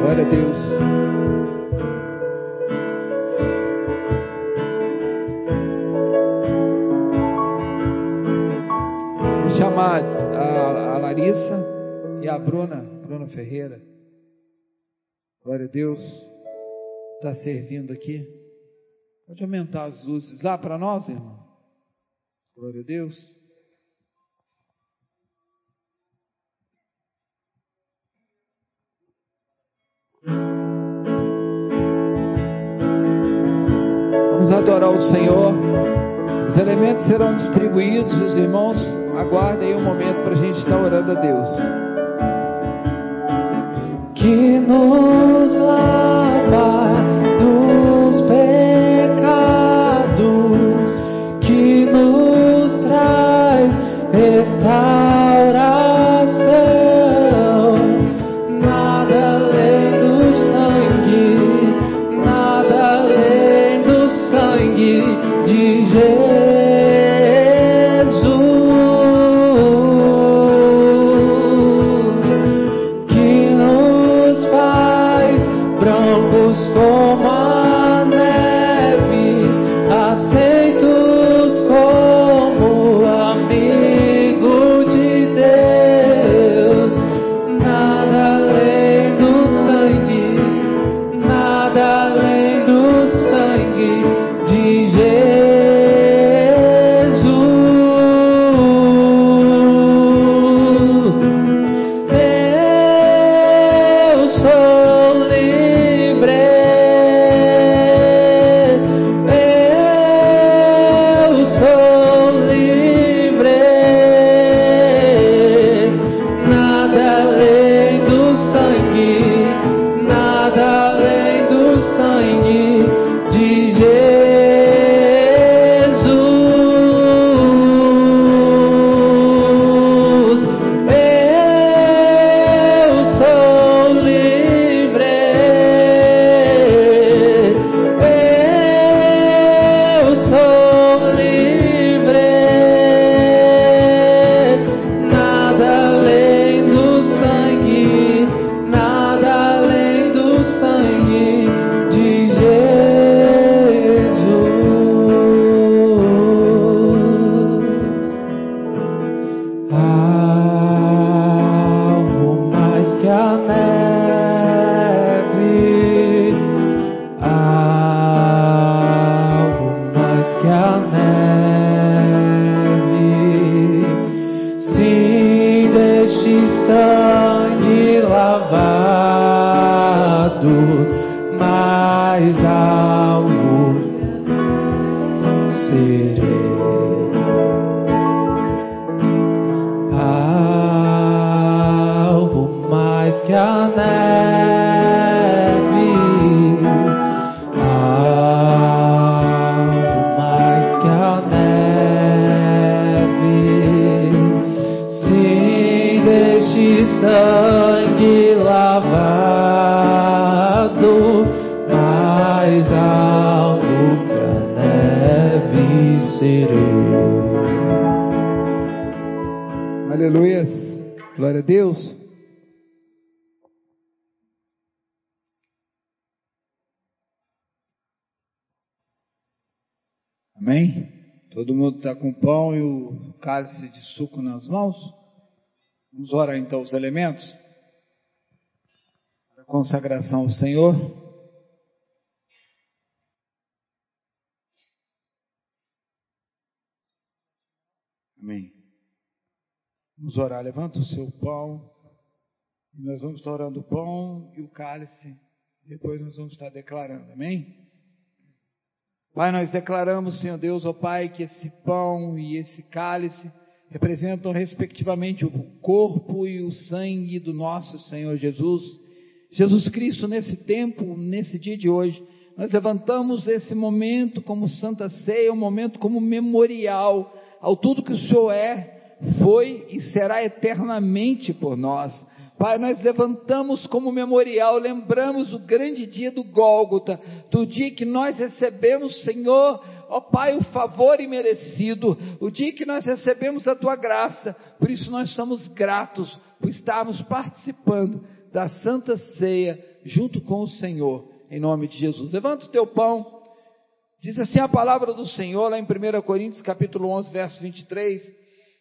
Glória a Deus. A, a Larissa e a Bruna, Bruna Ferreira. Glória a Deus. Está servindo aqui. Pode aumentar as luzes lá para nós, irmão. Glória a Deus. Vamos adorar o Senhor. Os elementos serão distribuídos, os irmãos aguardem aí um momento para a gente estar orando a Deus. que nos lava cálice de suco nas mãos. Vamos orar então os elementos. A consagração ao Senhor. Amém. Vamos orar. Levanta o seu pão. Nós vamos estar orando o pão e o cálice. Depois nós vamos estar declarando. Amém? Pai, nós declaramos, Senhor Deus, ó Pai, que esse pão e esse cálice representam respectivamente o corpo e o sangue do nosso Senhor Jesus. Jesus Cristo, nesse tempo, nesse dia de hoje, nós levantamos esse momento como Santa Ceia, um momento como memorial ao tudo que o Senhor é, foi e será eternamente por nós. Pai, nós levantamos como memorial, lembramos o grande dia do Gólgota, do dia que nós recebemos, Senhor, ó Pai, o favor imerecido, o dia que nós recebemos a Tua graça, por isso nós estamos gratos por estarmos participando da Santa Ceia junto com o Senhor, em nome de Jesus. Levanta o teu pão, diz assim a palavra do Senhor, lá em 1 Coríntios capítulo 11, verso 23,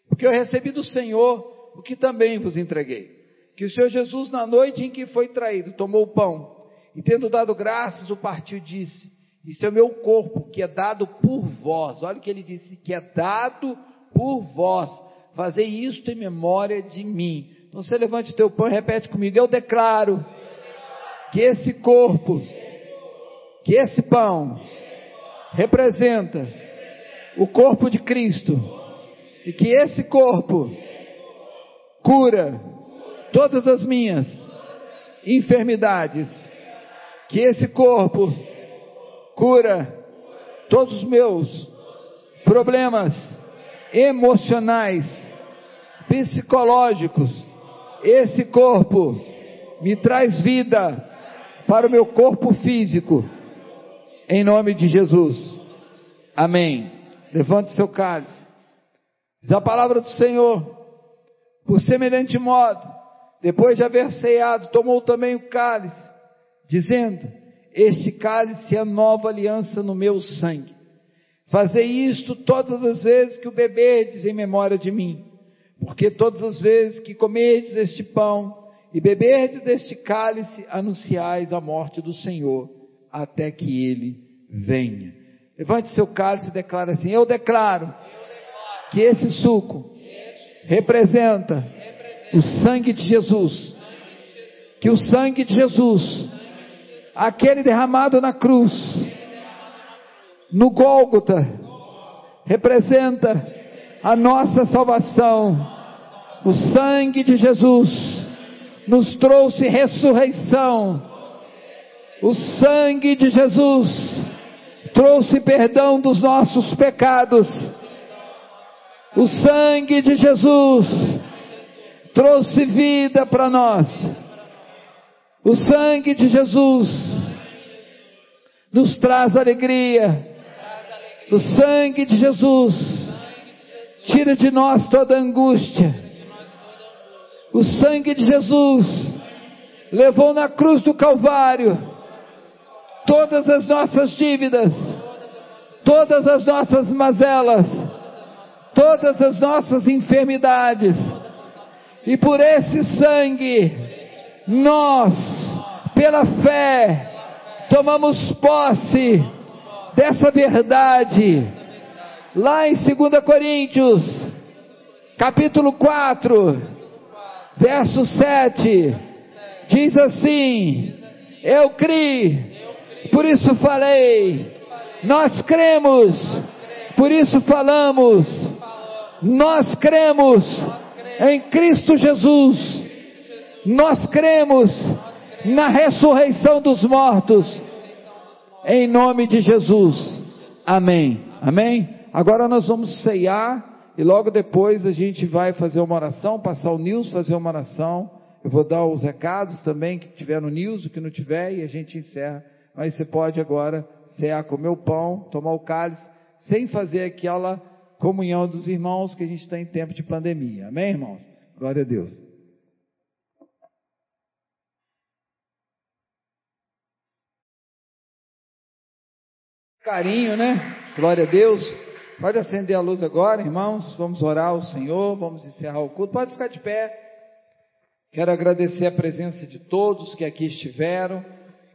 porque eu recebi do Senhor o que também vos entreguei que o Senhor Jesus, na noite em que foi traído, tomou o pão e, tendo dado graças, o partiu e disse: Isso é o meu corpo, que é dado por vós. Olha o que ele disse: que é dado por vós. Fazei isto em memória de mim. Então você levante o teu pão e repete comigo: Eu declaro que esse corpo, que esse pão, representa o corpo de Cristo e que esse corpo cura todas as minhas enfermidades, que esse corpo cura todos os meus problemas emocionais, psicológicos. Esse corpo me traz vida para o meu corpo físico, em nome de Jesus. Amém. Levante seu cálice. Diz a palavra do Senhor. Por semelhante modo, depois de haver ceado, tomou também o cálice, dizendo: Este cálice é a nova aliança no meu sangue. Fazei isto todas as vezes que o beberdes em memória de mim, porque todas as vezes que comerdes este pão e beberdes deste cálice, anunciais a morte do Senhor, até que ele venha. Levante seu cálice e declare assim: Eu declaro, que esse suco representa o sangue de Jesus. Que o sangue de Jesus, aquele derramado na cruz, no Gólgota, representa a nossa salvação. O sangue de Jesus nos trouxe ressurreição. O sangue de Jesus trouxe perdão dos nossos pecados. O sangue de Jesus trouxe vida para nós. O sangue de Jesus nos traz alegria. O sangue de Jesus tira de nós toda angústia. O sangue de Jesus levou na cruz do Calvário todas as nossas dívidas, todas as nossas mazelas, todas as nossas enfermidades. E por esse sangue, nós, pela fé, tomamos posse dessa verdade. Lá em 2 Coríntios, capítulo 4, verso 7, diz assim: Eu criei, por isso falei, nós cremos, por isso falamos, nós cremos em Cristo Jesus, nós cremos na ressurreição dos mortos, em nome de Jesus. Amém. Amém. Agora nós vamos ceiar e logo depois a gente vai fazer uma oração, passar o News, fazer uma oração. Eu vou dar os recados também que tiver no News, o que não tiver, e a gente encerra. Mas você pode agora cear, comer o pão, tomar o cálice, sem fazer aquela comunhão dos irmãos que a gente está em tempo de pandemia. Amém, irmãos? Glória a Deus. Carinho, né? Glória a Deus. Pode acender a luz agora, irmãos. Vamos orar ao Senhor, vamos encerrar o culto. Pode ficar de pé. Quero agradecer a presença de todos que aqui estiveram.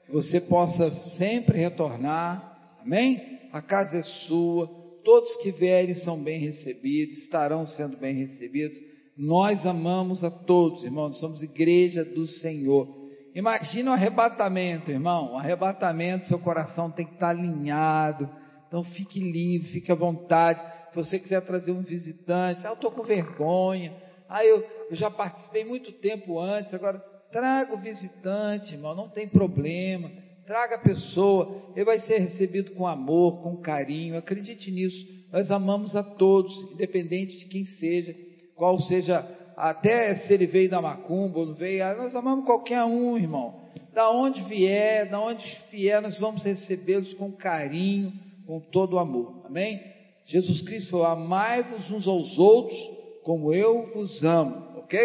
Que você possa sempre retornar. Amém? A casa é sua todos que vierem são bem recebidos, estarão sendo bem recebidos. Nós amamos a todos, irmãos, somos igreja do Senhor. Imagina o arrebatamento, irmão. O arrebatamento, seu coração tem que estar alinhado. Então fique livre, fique à vontade. Se você quiser trazer um visitante, ah, eu estou com vergonha. Ah, eu, eu já participei muito tempo antes, agora traga o visitante, irmão, não tem problema traga a pessoa, ele vai ser recebido com amor, com carinho, acredite nisso. Nós amamos a todos, independente de quem seja, qual seja, até se ele veio da macumba ou não veio, ah, nós amamos qualquer um, irmão. Da onde vier, da onde vier, nós vamos recebê-los com carinho, com todo o amor. Amém? Jesus Cristo falou: amai-vos uns aos outros como eu vos amo, ok?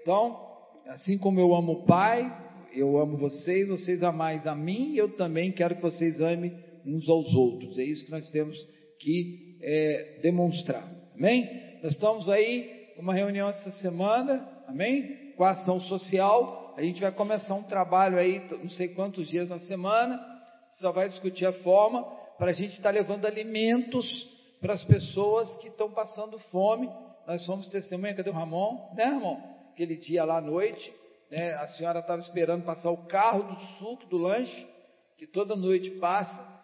Então, assim como eu amo o Pai, eu amo vocês, vocês amais a mim, eu também quero que vocês amem uns aos outros. É isso que nós temos que é, demonstrar. Amém? Nós estamos aí uma reunião essa semana, amém? Com a ação social. A gente vai começar um trabalho aí, não sei quantos dias na semana, só vai discutir a forma para a gente estar tá levando alimentos para as pessoas que estão passando fome. Nós fomos testemunha, cadê o Ramon? Né, Ramon? Aquele dia lá à noite, né, a senhora estava esperando passar o carro do suco, do lanche, que toda noite passa,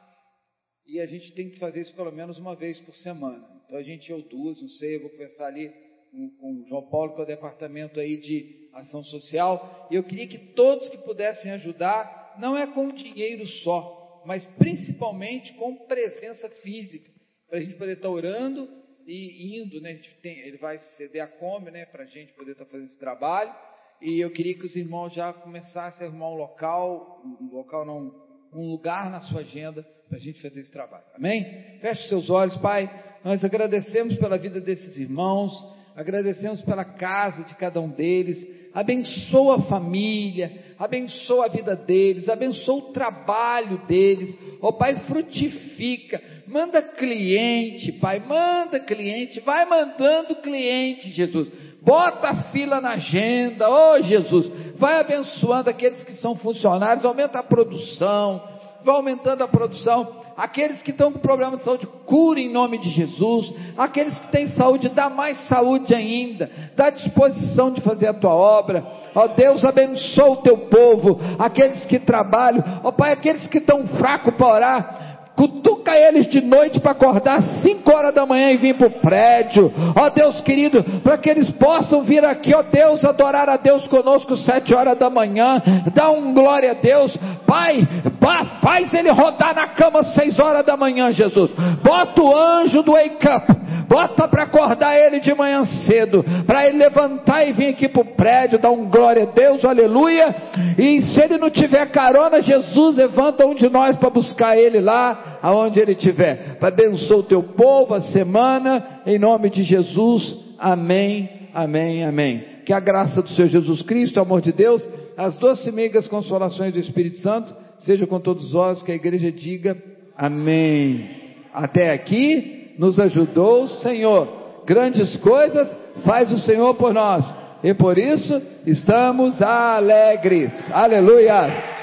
e a gente tem que fazer isso pelo menos uma vez por semana. Então a gente ou duas, não sei, eu vou conversar ali com, com o João Paulo, que é o departamento aí de ação social, e eu queria que todos que pudessem ajudar, não é com dinheiro só, mas principalmente com presença física, para a gente poder estar orando e indo, né? Tem, ele vai ceder a Kombi, né? Para a gente poder estar fazendo esse trabalho e eu queria que os irmãos já começassem a arrumar um local, um local não, um lugar na sua agenda para a gente fazer esse trabalho. Amém? Feche seus olhos, Pai. Nós agradecemos pela vida desses irmãos, agradecemos pela casa de cada um deles. Abençoa a família, abençoa a vida deles, abençoa o trabalho deles. Ó oh, Pai, frutifica, manda cliente, Pai, manda cliente, vai mandando cliente, Jesus Bota a fila na agenda, oh Jesus, vai abençoando aqueles que são funcionários, aumenta a produção, vai aumentando a produção. Aqueles que estão com problema de saúde, cura em nome de Jesus. Aqueles que têm saúde, dá mais saúde ainda. Dá disposição de fazer a tua obra. Ó Deus, abençoa o teu povo. Aqueles que trabalham. Ó Pai, aqueles que estão fracos para orar cutuca eles de noite para acordar às 5 horas da manhã e vir para o prédio, ó Deus querido, para que eles possam vir aqui, ó Deus, adorar a Deus conosco sete horas da manhã, dá um glória a Deus, Pai, faz ele rodar na cama seis horas da manhã, Jesus, bota o anjo do wake up, bota para acordar ele de manhã cedo, para ele levantar e vir aqui para o prédio, dar um glória a Deus, aleluia, e se ele não tiver carona, Jesus levanta um de nós para buscar ele lá, aonde ele estiver, abençoa o teu povo a semana, em nome de Jesus, amém, amém, amém, que a graça do Senhor Jesus Cristo, o amor de Deus, as doce meigas consolações do Espírito Santo, seja com todos nós, que a igreja diga amém, até aqui, nos ajudou o Senhor. grandes coisas faz o Senhor por nós. E por isso estamos alegres. Aleluia!